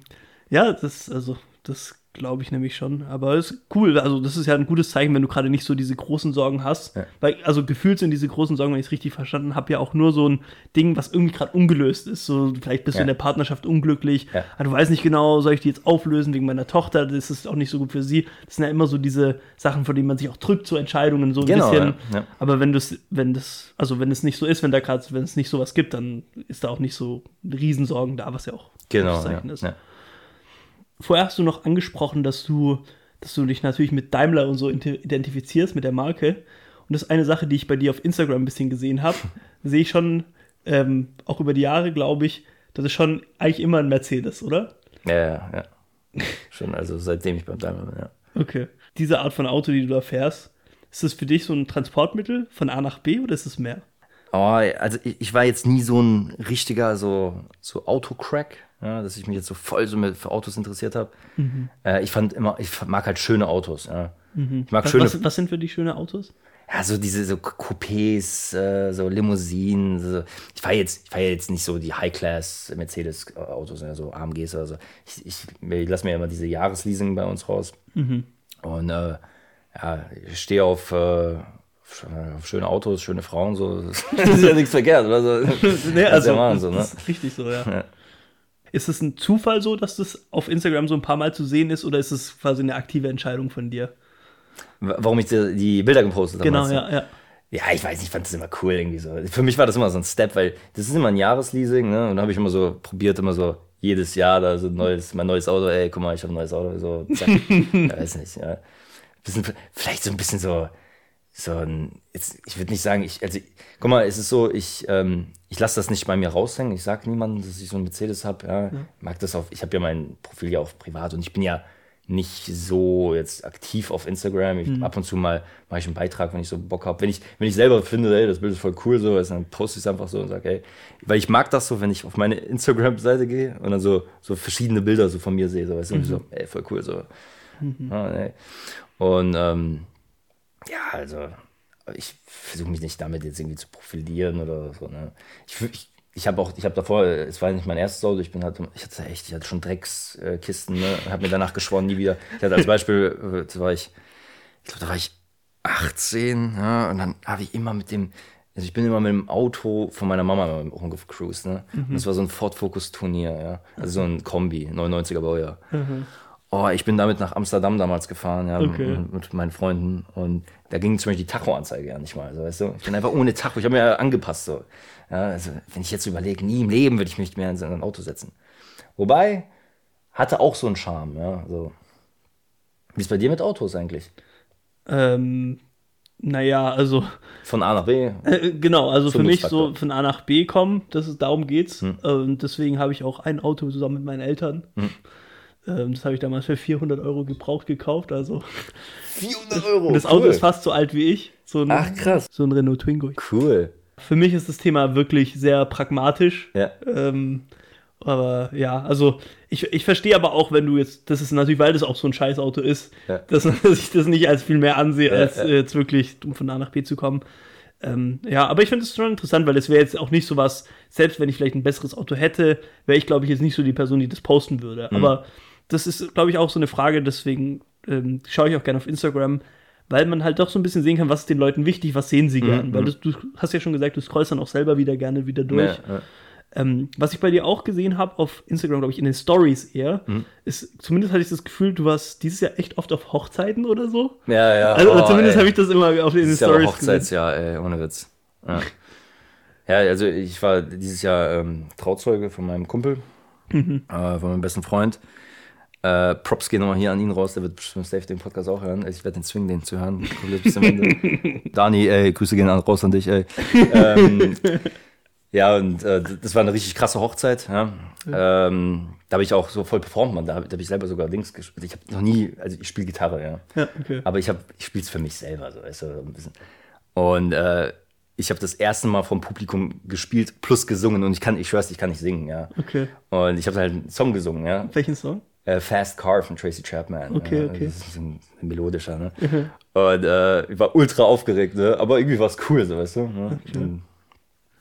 ja, das, also, das glaube ich nämlich schon. Aber es ist cool. Also, das ist ja ein gutes Zeichen, wenn du gerade nicht so diese großen Sorgen hast. Weil, also, gefühlt sind diese großen Sorgen, wenn ich es richtig verstanden habe, ja auch nur so ein Ding, was irgendwie gerade ungelöst ist. So, vielleicht bist du Ja. in der Partnerschaft unglücklich. Ja. Aber du weißt nicht genau, soll ich die jetzt auflösen wegen meiner Tochter? Das ist auch nicht so gut für sie. Das sind ja immer so diese Sachen, von denen man sich auch drückt, so Entscheidungen, so ein Genau, bisschen. ja, ja. Aber wenn das, wenn das, also wenn es nicht so ist, wenn da gerade, wenn es nicht sowas gibt, dann ist da auch nicht so Riesensorgen da, was ja auch ein Genau. Ja, Zeichen ist. ja. Vorher hast du noch angesprochen, dass du, dass du dich natürlich mit Daimler und so ident- identifizierst, mit der Marke. Und das ist eine Sache, die ich bei dir auf Instagram ein bisschen gesehen habe. (laughs) Sehe ich schon, ähm, auch über die Jahre, glaube ich, das ist schon eigentlich immer ein Mercedes, oder? Ja, ja, ja. (laughs) Schon, also seitdem ich beim Daimler bin, ja. Okay. Diese Art von Auto, die du da fährst, ist das für dich so ein Transportmittel von A nach B oder ist es mehr? Oh, also ich, ich war jetzt nie so ein richtiger so, so Autocrack, ja, dass ich mich jetzt so voll so mit, für Autos interessiert habe. Äh, ich fand immer, ich mag halt schöne Autos, ja. Ich mag Was, schöne, was, was sind für dich schöne Autos? ja, so diese so Coupés, äh, so Limousinen. So. Ich fahre jetzt, ich fahr jetzt nicht so die High-Class Mercedes-Autos, ja, so AMGs oder so. Ich, ich, ich lasse mir immer diese Jahresleasing bei uns raus. Und äh, ja, ich stehe auf, äh, auf schöne Autos, schöne Frauen, so. (laughs) Das ist ja nichts verkehrt, oder so. (laughs) Nee, Kannst ja machen, so, ne? das ist richtig so, ja. Ist es ein Zufall so, dass das auf Instagram so ein paar Mal zu sehen ist oder ist es quasi eine aktive Entscheidung von dir? Warum ich die, Bilder gepostet habe. Genau, ja, ja. Ja, ich weiß nicht, ich fand das immer cool irgendwie so. Für mich war das immer so ein Step, weil das ist immer ein Jahresleasing, ne? Und dann habe ich immer so probiert, immer so jedes Jahr da so ein neues, mein neues Auto, ey, guck mal, ich habe ein neues Auto, so, zack. (laughs) ja, weiß nicht, ja. Bisschen, vielleicht so ein bisschen so, so ein, jetzt, ich würde nicht sagen, ich, also, guck mal, es ist so, ich, ähm, ich lasse das nicht bei mir raushängen. Ich sage niemandem, dass ich so einen Mercedes habe. Ja. Mag das auf, ich habe ja mein Profil ja auf privat und ich bin ja nicht so jetzt aktiv auf Instagram. Ich, Ab und zu mal mache ich einen Beitrag, wenn ich so Bock habe. Wenn ich, wenn ich selber finde, ey, das Bild ist voll cool, so, dann poste ich es einfach so und sage, ey, weil ich mag das so, wenn ich auf meine Instagram-Seite gehe und dann so, so verschiedene Bilder so von mir sehe, so, weißt du, so, ey, voll cool, so. Ah, ey. Und ähm, ja, also ich versuche mich nicht damit jetzt irgendwie zu profilieren oder so. Ne? Ich, ich, ich habe auch, ich habe davor, es war nicht mein erstes Auto, ich bin halt, ich hatte echt, ich hatte schon Dreckskisten, ne? habe mir danach geschworen, nie wieder. Ich hatte als Beispiel, äh, da war ich, ich glaube, da war ich 18, ja, und dann habe ich immer mit dem, also ich bin immer mit dem Auto von meiner Mama rumgecruised, ne? Und das war so ein Ford Focus Turnier, ja. Also so ein Kombi, 99er Baujahr. Oh, ich bin damit nach Amsterdam damals gefahren, ja, Okay. mit, mit meinen Freunden. Und da ging zum Beispiel die Tachoanzeige ja nicht mal. So, weißt du? Ich bin einfach ohne Tacho. Ich habe mir ja angepasst. So. Ja, also, wenn ich jetzt überlege, nie im Leben würde ich mich mehr in so ein Auto setzen. Wobei, hatte auch so einen Charme. Ja, so. Wie ist bei dir mit Autos eigentlich? Ähm, naja, also Von A nach B? Äh, genau, also für mich so von A nach B kommen, das ist, darum geht's. Hm. Und deswegen habe ich auch ein Auto zusammen mit meinen Eltern. Ähm, das habe ich damals für 400 Euro gebraucht gekauft. Also 400 Euro. und das Auto ist fast so alt wie ich. So ein, Ach, krass. So ein Renault Twingo. Cool. Für mich ist das Thema wirklich sehr pragmatisch. Ja. Ähm, aber ja, also ich, ich verstehe aber auch, wenn du jetzt, das ist natürlich, weil das auch so ein Scheißauto ist, Ja. dass, (laughs) dass ich das nicht als viel mehr ansehe, Ja, als ja. jetzt wirklich, um von A nach B zu kommen. Ähm, ja, aber ich finde es schon interessant, weil es wäre jetzt auch nicht so was, selbst wenn ich vielleicht ein besseres Auto hätte, wäre ich, glaube ich, jetzt nicht so die Person, die das posten würde. Mhm. Aber das ist, glaube ich, auch so eine Frage, deswegen ähm, schaue ich auch gerne auf Instagram, weil man halt doch so ein bisschen sehen kann, was ist den Leuten wichtig, was sehen sie gern. Weil das, du hast ja schon gesagt, du scrollst dann auch selber wieder gerne wieder durch. Ja, ja. Ähm, was ich bei dir auch gesehen habe auf Instagram, glaube ich, in den Stories eher, Mhm. ist, zumindest hatte ich das Gefühl, du warst dieses Jahr echt oft auf Hochzeiten oder so. Ja, ja. Also oh, zumindest habe ich das immer auf in den Stories gesehen. Hochzeitsjahr, ey, ohne Witz. Ja. (laughs) ja, also ich war dieses Jahr ähm, Trauzeuge von meinem Kumpel, Mhm. äh, von meinem besten Freund. Äh, Props gehen nochmal hier an ihn raus, der wird bestimmt safe den Podcast auch hören. Also ich werde den zwingen, den zu hören. Komplett bis zum Ende. (laughs) Dani, ey, Grüße gehen an, raus an dich, ey. ähm, ja, und äh, das war eine richtig krasse Hochzeit. Ja. Ähm, da habe ich auch so voll performt, man. Da habe hab ich selber sogar Dings gespielt. Ich habe noch nie, also ich spiele Gitarre, ja. Ja, okay. Aber ich, hab- ich spiele es für mich selber, so, weißt du, so ein bisschen. Und äh, ich habe das erste Mal vom Publikum gespielt plus gesungen und ich kann, ich schwör's, ich kann nicht singen, ja. Okay. Und ich habe halt einen Song gesungen, ja. Welchen Song? Äh, Fast Car von Tracy Chapman. Okay, ja. okay. Das ist ein, melodischer, ne? Und äh, ich war ultra aufgeregt, ne? Aber irgendwie war es cool, so, weißt du. Ne? Und,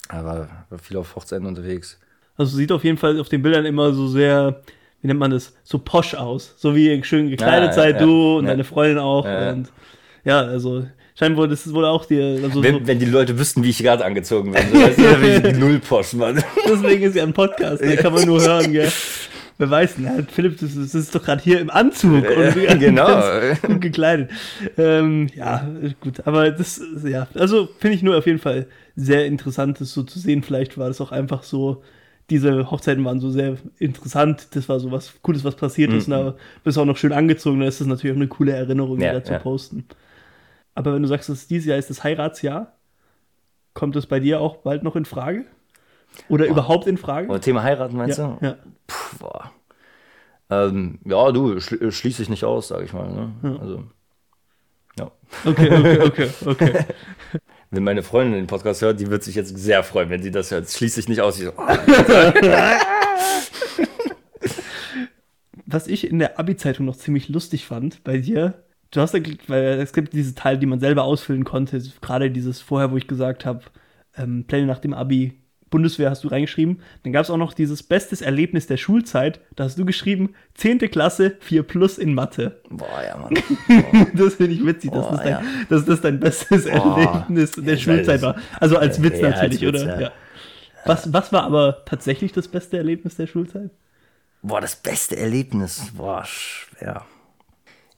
aber war viel auf Hochzeiten unterwegs. Also sieht auf jeden Fall auf den Bildern immer so sehr, wie nennt man das, so posch aus. So wie ihr schön gekleidet Ja, seid, ja, du und deine Freundin auch. Und ja, also scheinbar, das ist wohl auch dir. Also so, Wenn, wenn die Leute wüssten, wie ich gerade angezogen bin, so, (laughs) weißt du, dann bin ich null Posch, Mann. deswegen ist ja ein Podcast, da kann man nur hören, gell. (laughs) Wer weiß, na, Philipp, das ist, das ist doch gerade hier im Anzug und (laughs) genau. ganz (laughs) gut gekleidet. Ähm, ja, gut, aber das, ja, also finde ich nur auf jeden Fall sehr interessant, das so zu sehen. Vielleicht war das auch einfach so, diese Hochzeiten waren so sehr interessant. Das war so was Cooles, was passiert ist. Und da bist du auch noch schön angezogen. Da ist das natürlich auch eine coole Erinnerung, Mhm. Ja, wieder zu ja. posten. Aber wenn du sagst, dass dieses Jahr ist das Heiratsjahr, kommt das bei dir auch bald noch in Frage? Oder überhaupt in Frage? Und Thema heiraten, meinst ja, du? ja. Puh, boah. Ähm, ja, du, schli schließe ich nicht aus, sage ich mal. Ne? Also, ja. Okay, okay, okay, okay. (laughs) Wenn meine Freundin den Podcast hört, die wird sich jetzt sehr freuen, wenn sie das hört. Schließe ich nicht aus. Ich so, oh, (laughs) Was ich in der Abi-Zeitung noch ziemlich lustig fand bei dir, du hast ja, weil es gibt diese Teile, die man selber ausfüllen konnte, gerade dieses vorher, wo ich gesagt habe, ähm, Pläne nach dem Abi, Bundeswehr hast du reingeschrieben. Dann gab es auch noch dieses bestes Erlebnis der Schulzeit, da hast du geschrieben, 10. Klasse, 4 plus in Mathe. boah, ja, Mann. (laughs) Das finde ich witzig, dass, Boah, das dein, ja. dass das dein bestes Erlebnis der Ja, Schulzeit war. Also als Witz Ja, als natürlich, Witz, oder? Was, was war aber tatsächlich das beste Erlebnis der Schulzeit? Boah, das beste Erlebnis. Boah, schwer.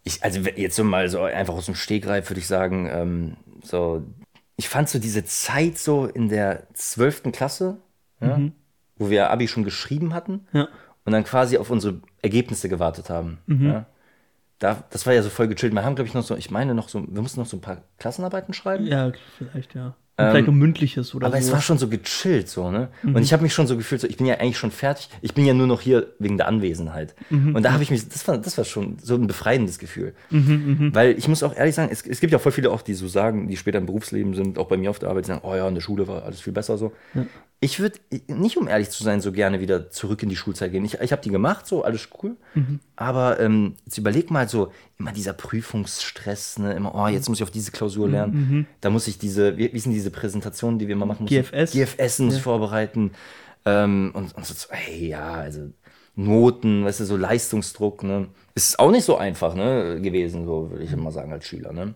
Ich, also jetzt so mal so einfach aus dem Stegreif würde ich sagen, ähm, so, ich fand so diese Zeit so in der 12. Klasse, ja, wo wir Abi schon geschrieben hatten Ja. und dann quasi auf unsere Ergebnisse gewartet haben. Ja. da, das war ja so voll gechillt. Wir haben, glaube ich, noch so, ich meine noch so, wir mussten noch so ein paar Klassenarbeiten schreiben. Ja, vielleicht, ja. Und vielleicht um mündliches oder Ähm, Aber so. es war schon so gechillt, so, ne? Und ich habe mich schon so gefühlt, so, ich bin ja eigentlich schon fertig. Ich bin ja nur noch hier wegen der Anwesenheit. Und da habe ich mich, das war, das war schon so ein befreiendes Gefühl. Weil ich muss auch ehrlich sagen, es, es gibt ja voll viele auch, die so sagen, die später im Berufsleben sind, auch bei mir auf der Arbeit, die sagen, oh ja, in der Schule war alles viel besser so. Ich würde nicht, um ehrlich zu sein, so gerne wieder zurück in die Schulzeit gehen. Ich, ich habe die gemacht, so, alles cool. Aber ähm, jetzt überleg mal so, immer dieser Prüfungsstress, ne? immer, oh, jetzt muss ich auf diese Klausur lernen. Da muss ich diese, wie, wie sind diese Präsentationen, die wir immer machen mussten? GFS? GFS muss ich vorbereiten. Ähm, und, und so, hey, ja, also Noten, weißt du, so Leistungsdruck, ne? Ist auch nicht so einfach, ne, gewesen, so würde ich immer sagen, als Schüler, ne?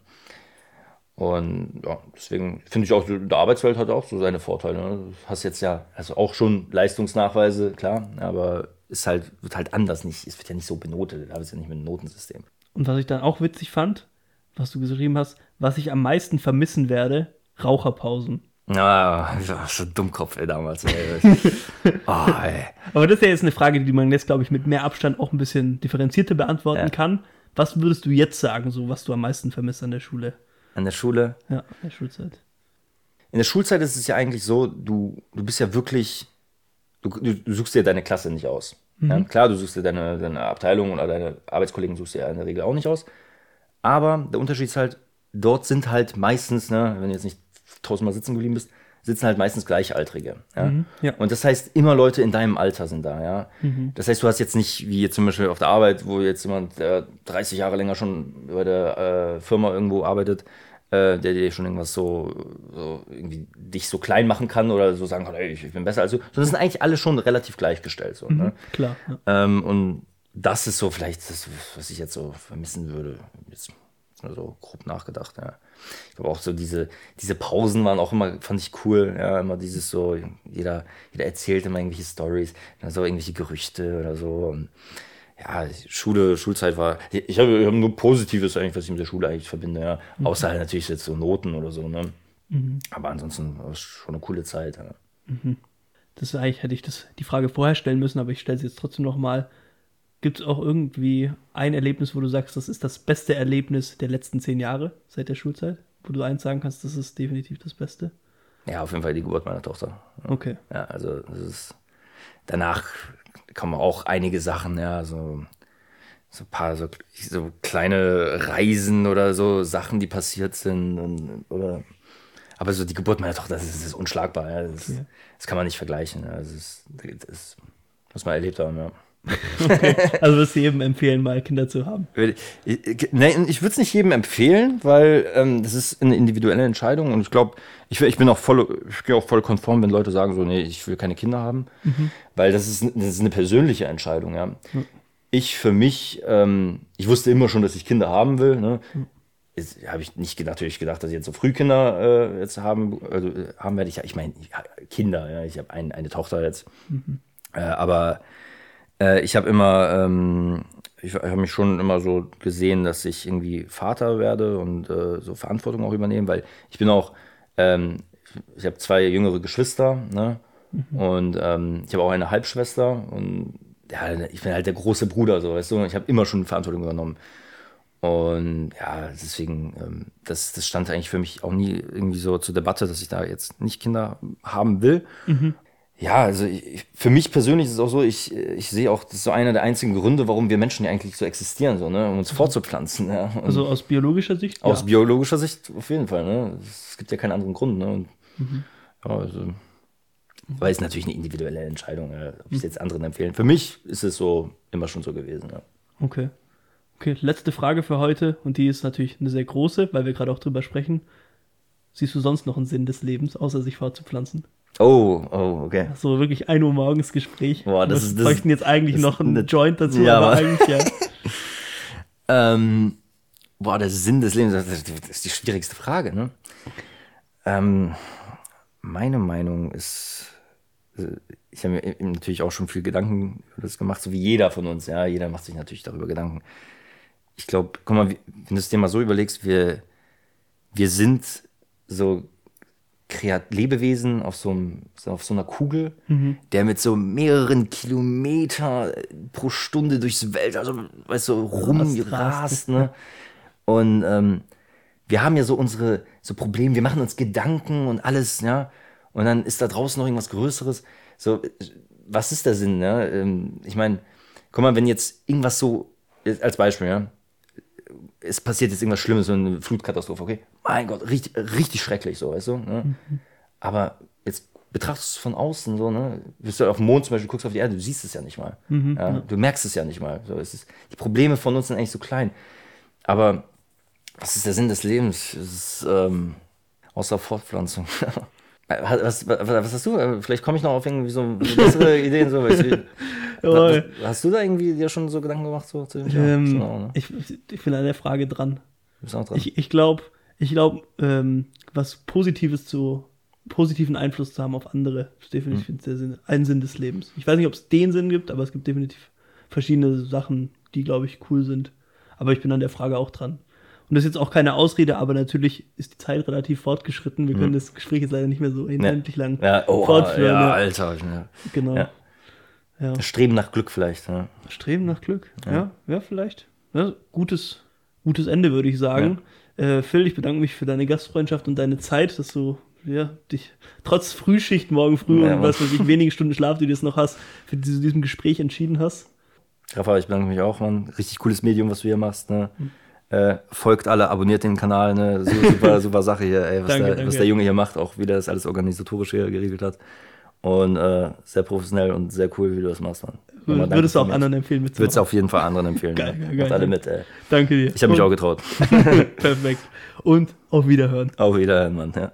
Und ja, deswegen finde ich auch, die Arbeitswelt hat auch so seine Vorteile. Ne? Du hast jetzt ja, also auch schon Leistungsnachweise, klar, aber ist halt, wird halt anders nicht, es wird ja nicht so benotet, da ist ja nicht mit einem Notensystem. Und was ich dann auch witzig fand, was du geschrieben hast, was ich am meisten vermissen werde, Raucherpausen. Ah, so Dummkopf, ey, damals. Ey. oh, (laughs) ey. Aber das ist ja jetzt eine Frage, die man jetzt, glaube ich, mit mehr Abstand auch ein bisschen differenzierter beantworten Ja. kann. Was würdest du jetzt sagen, so was du am meisten vermisst an der Schule? An der Schule, Ja, in der Schulzeit. In der Schulzeit ist es ja eigentlich so, du, du bist ja wirklich, du, du, suchst dir deine Klasse nicht aus. Ja, klar, du suchst dir deine, deine Abteilung oder deine Arbeitskollegen suchst dir ja in der Regel auch nicht aus. Aber der Unterschied ist halt, dort sind halt meistens, ne, wenn du jetzt nicht tausendmal sitzen geblieben bist, sitzen halt meistens Gleichaltrige. Ja? ja. Und das heißt, immer Leute in deinem Alter sind da, ja. Das heißt, du hast jetzt nicht, wie jetzt zum Beispiel auf der Arbeit, wo jetzt jemand, der 30 Jahre länger schon bei der äh, Firma irgendwo arbeitet, äh, der dir schon irgendwas so, so irgendwie dich so klein machen kann oder so sagen kann, ey, ich, ich bin besser als du. Sondern das sind eigentlich alle schon relativ gleichgestellt. So, ne? Klar. Ja. Ähm, und das ist so vielleicht das, was ich jetzt so vermissen würde. Jetzt nur so grob nachgedacht, ja. Ich glaube auch so diese, diese Pausen waren auch immer, fand ich cool, ja, immer dieses so, jeder, jeder erzählt immer irgendwelche Stories, so irgendwelche Gerüchte oder so. Und ja, Schule, Schulzeit war, ich habe, habe nur Positives eigentlich, was ich mit der Schule eigentlich verbinde, ja. Außer halt natürlich jetzt so Noten oder so, ne. Aber ansonsten war es schon eine coole Zeit, ja. Das war eigentlich hätte ich das, die Frage vorher stellen müssen, aber ich stelle sie jetzt trotzdem noch mal. Gibt es auch irgendwie ein Erlebnis, wo du sagst, das ist das beste Erlebnis der letzten zehn Jahre seit der Schulzeit? Wo du eins sagen kannst, das ist definitiv das Beste? Ja, auf jeden Fall die Geburt meiner Tochter. Okay. Ja, also das ist danach kommen auch einige Sachen, ja, so so ein paar so, so kleine Reisen oder so Sachen, die passiert sind und, oder aber so die Geburt meiner Tochter, das ist, das ist unschlagbar, ja, das, Ja. das kann man nicht vergleichen, ja, das ist das muss man erlebt haben, ja. (laughs) Also wirst du jedem empfehlen, mal Kinder zu haben. Nein, ich würde es nicht jedem empfehlen, weil ähm, das ist eine individuelle Entscheidung und ich glaube, ich, ich bin auch voll, ich gehe auch voll konform, wenn Leute sagen so, nee, ich will keine Kinder haben, weil das ist, das ist eine persönliche Entscheidung, ja. Ich für mich, ähm, ich wusste immer schon, dass ich Kinder haben will, ne. Jetzt habe ich nicht gedacht, natürlich gedacht, dass ich jetzt so früh Kinder äh, jetzt haben, also, äh, haben werde. Ich, ich meine, Kinder, ja, ich habe ein, eine Tochter jetzt, äh, aber äh, ich habe immer, ähm, ich habe mich schon immer so gesehen, dass ich irgendwie Vater werde und äh, so Verantwortung auch übernehmen, weil ich bin auch, ähm, ich habe zwei jüngere Geschwister, ne? Und ähm, ich habe auch eine Halbschwester und ja, ich bin halt der große Bruder, so weißt du, und ich habe immer schon Verantwortung übernommen. Und ja, deswegen, ähm, das, das stand eigentlich für mich auch nie irgendwie so zur Debatte, dass ich da jetzt nicht Kinder haben will. Ja, also ich, für mich persönlich ist es auch so, ich, ich sehe auch, das ist so einer der einzigen Gründe, warum wir Menschen ja eigentlich so existieren, so, ne, um uns fortzupflanzen. Ja. Und Also aus biologischer Sicht? aus ja. biologischer Sicht auf jeden Fall, ne. Es gibt ja keinen anderen Grund, ne. Und, ja, also, weil es natürlich eine individuelle Entscheidung, ja, ob ich es jetzt anderen empfehlen. Für mich ist es so immer schon so gewesen, ja. Okay. Okay, letzte Frage für heute und die ist natürlich eine sehr große, weil wir gerade auch drüber sprechen. Siehst du sonst noch einen Sinn des Lebens, außer sich fortzupflanzen? Oh, oh, okay. So wirklich 1 Uhr morgens Gespräch. Boah, das Wir ist- das bräuchten jetzt eigentlich noch einen eine- Joint dazu, Ja, aber eigentlich ja. (laughs) Ähm, boah, der Sinn des Lebens, das ist die schwierigste Frage, ne? Ähm, meine Meinung ist, äh, ich habe mir natürlich auch schon viel Gedanken über das gemacht, so wie jeder von uns, ja, jeder macht sich natürlich darüber Gedanken. Ich glaube, guck mal, wenn du es dir mal so überlegst, wir, wir sind so Kreat Lebewesen auf so, einem, auf so einer Kugel, der mit so mehreren Kilometer pro Stunde durchs Welt, also weißt du, rumrast, rast, ne? Und ähm, wir haben ja so unsere so Probleme, wir machen uns Gedanken und alles, ja. Und dann ist da draußen noch irgendwas Größeres. So, was ist der Sinn, ne? Ich meine, guck mal, wenn jetzt irgendwas so, als Beispiel, ja, es passiert jetzt irgendwas Schlimmes, so eine Flutkatastrophe, okay? Mein Gott, richtig, richtig schrecklich, so, weißt du? Ne? Aber jetzt betrachtest du es von außen, so, ne? Bist du auf dem Mond zum Beispiel, guckst auf die Erde, du siehst es ja nicht mal. ja? Du merkst es ja nicht mal. So, es ist, die Probleme von uns sind eigentlich so klein. Aber was ist der Sinn des Lebens? Es ist, ähm, außer Fortpflanzung. (laughs) was, was, was hast du? Vielleicht komme ich noch auf irgendwie so bessere (laughs) Ideen. So, was, hast du da irgendwie dir schon so Gedanken gemacht? So, zu dem Thema? Ähm, Genau, ne? ich, ich bin an der Frage dran. Dran. Ich, ich glaube, ich glaub, ähm, was Positives zu positiven Einfluss zu haben auf andere, ist definitiv Hm. der Sinn, ein Sinn des Lebens. Ich weiß nicht, ob es den Sinn gibt, aber es gibt definitiv verschiedene Sachen, die, glaube ich, cool sind. Aber ich bin an der Frage auch dran. Und das ist jetzt auch keine Ausrede, aber natürlich ist die Zeit relativ fortgeschritten. Wir können das Gespräch jetzt leider nicht mehr so unendlich lang Hm. ja, oh, fortführen. ja, ja. Alter. Ja. Genau. Ja. Ja. Streben nach Glück vielleicht. Ne? Streben nach Glück. Ja, ja, vielleicht. Ja, gutes, gutes Ende, würde ich sagen. Äh, Phil, ich bedanke mich für deine Gastfreundschaft und deine Zeit, dass du ja, dich trotz Frühschicht morgen früh Ja, und was weiß ich, (laughs) wenige Stunden Schlaf, die du jetzt noch hast, für diesem Gespräch entschieden hast. Rafa, ich bedanke mich auch, Mann. Richtig cooles Medium, was du hier machst. Ne? Äh, folgt alle, abonniert den Kanal. Ne? Super, (laughs) super Sache hier, ey, was, Danke, der, danke. was der Junge hier macht, auch wie der das alles organisatorisch hier geregelt hat. Und äh, sehr professionell und sehr cool, wie du das machst, Mann. Nochmal Würdest du auch anderen empfehlen Würde es mitzumachen? auf jeden Fall anderen empfehlen. Geil, geil, Macht geil. alle mit, ey. Danke dir. Ich habe mich auch getraut. (laughs) Perfekt. Und auf Wiederhören. Auf Wiederhören, Mann. Ja.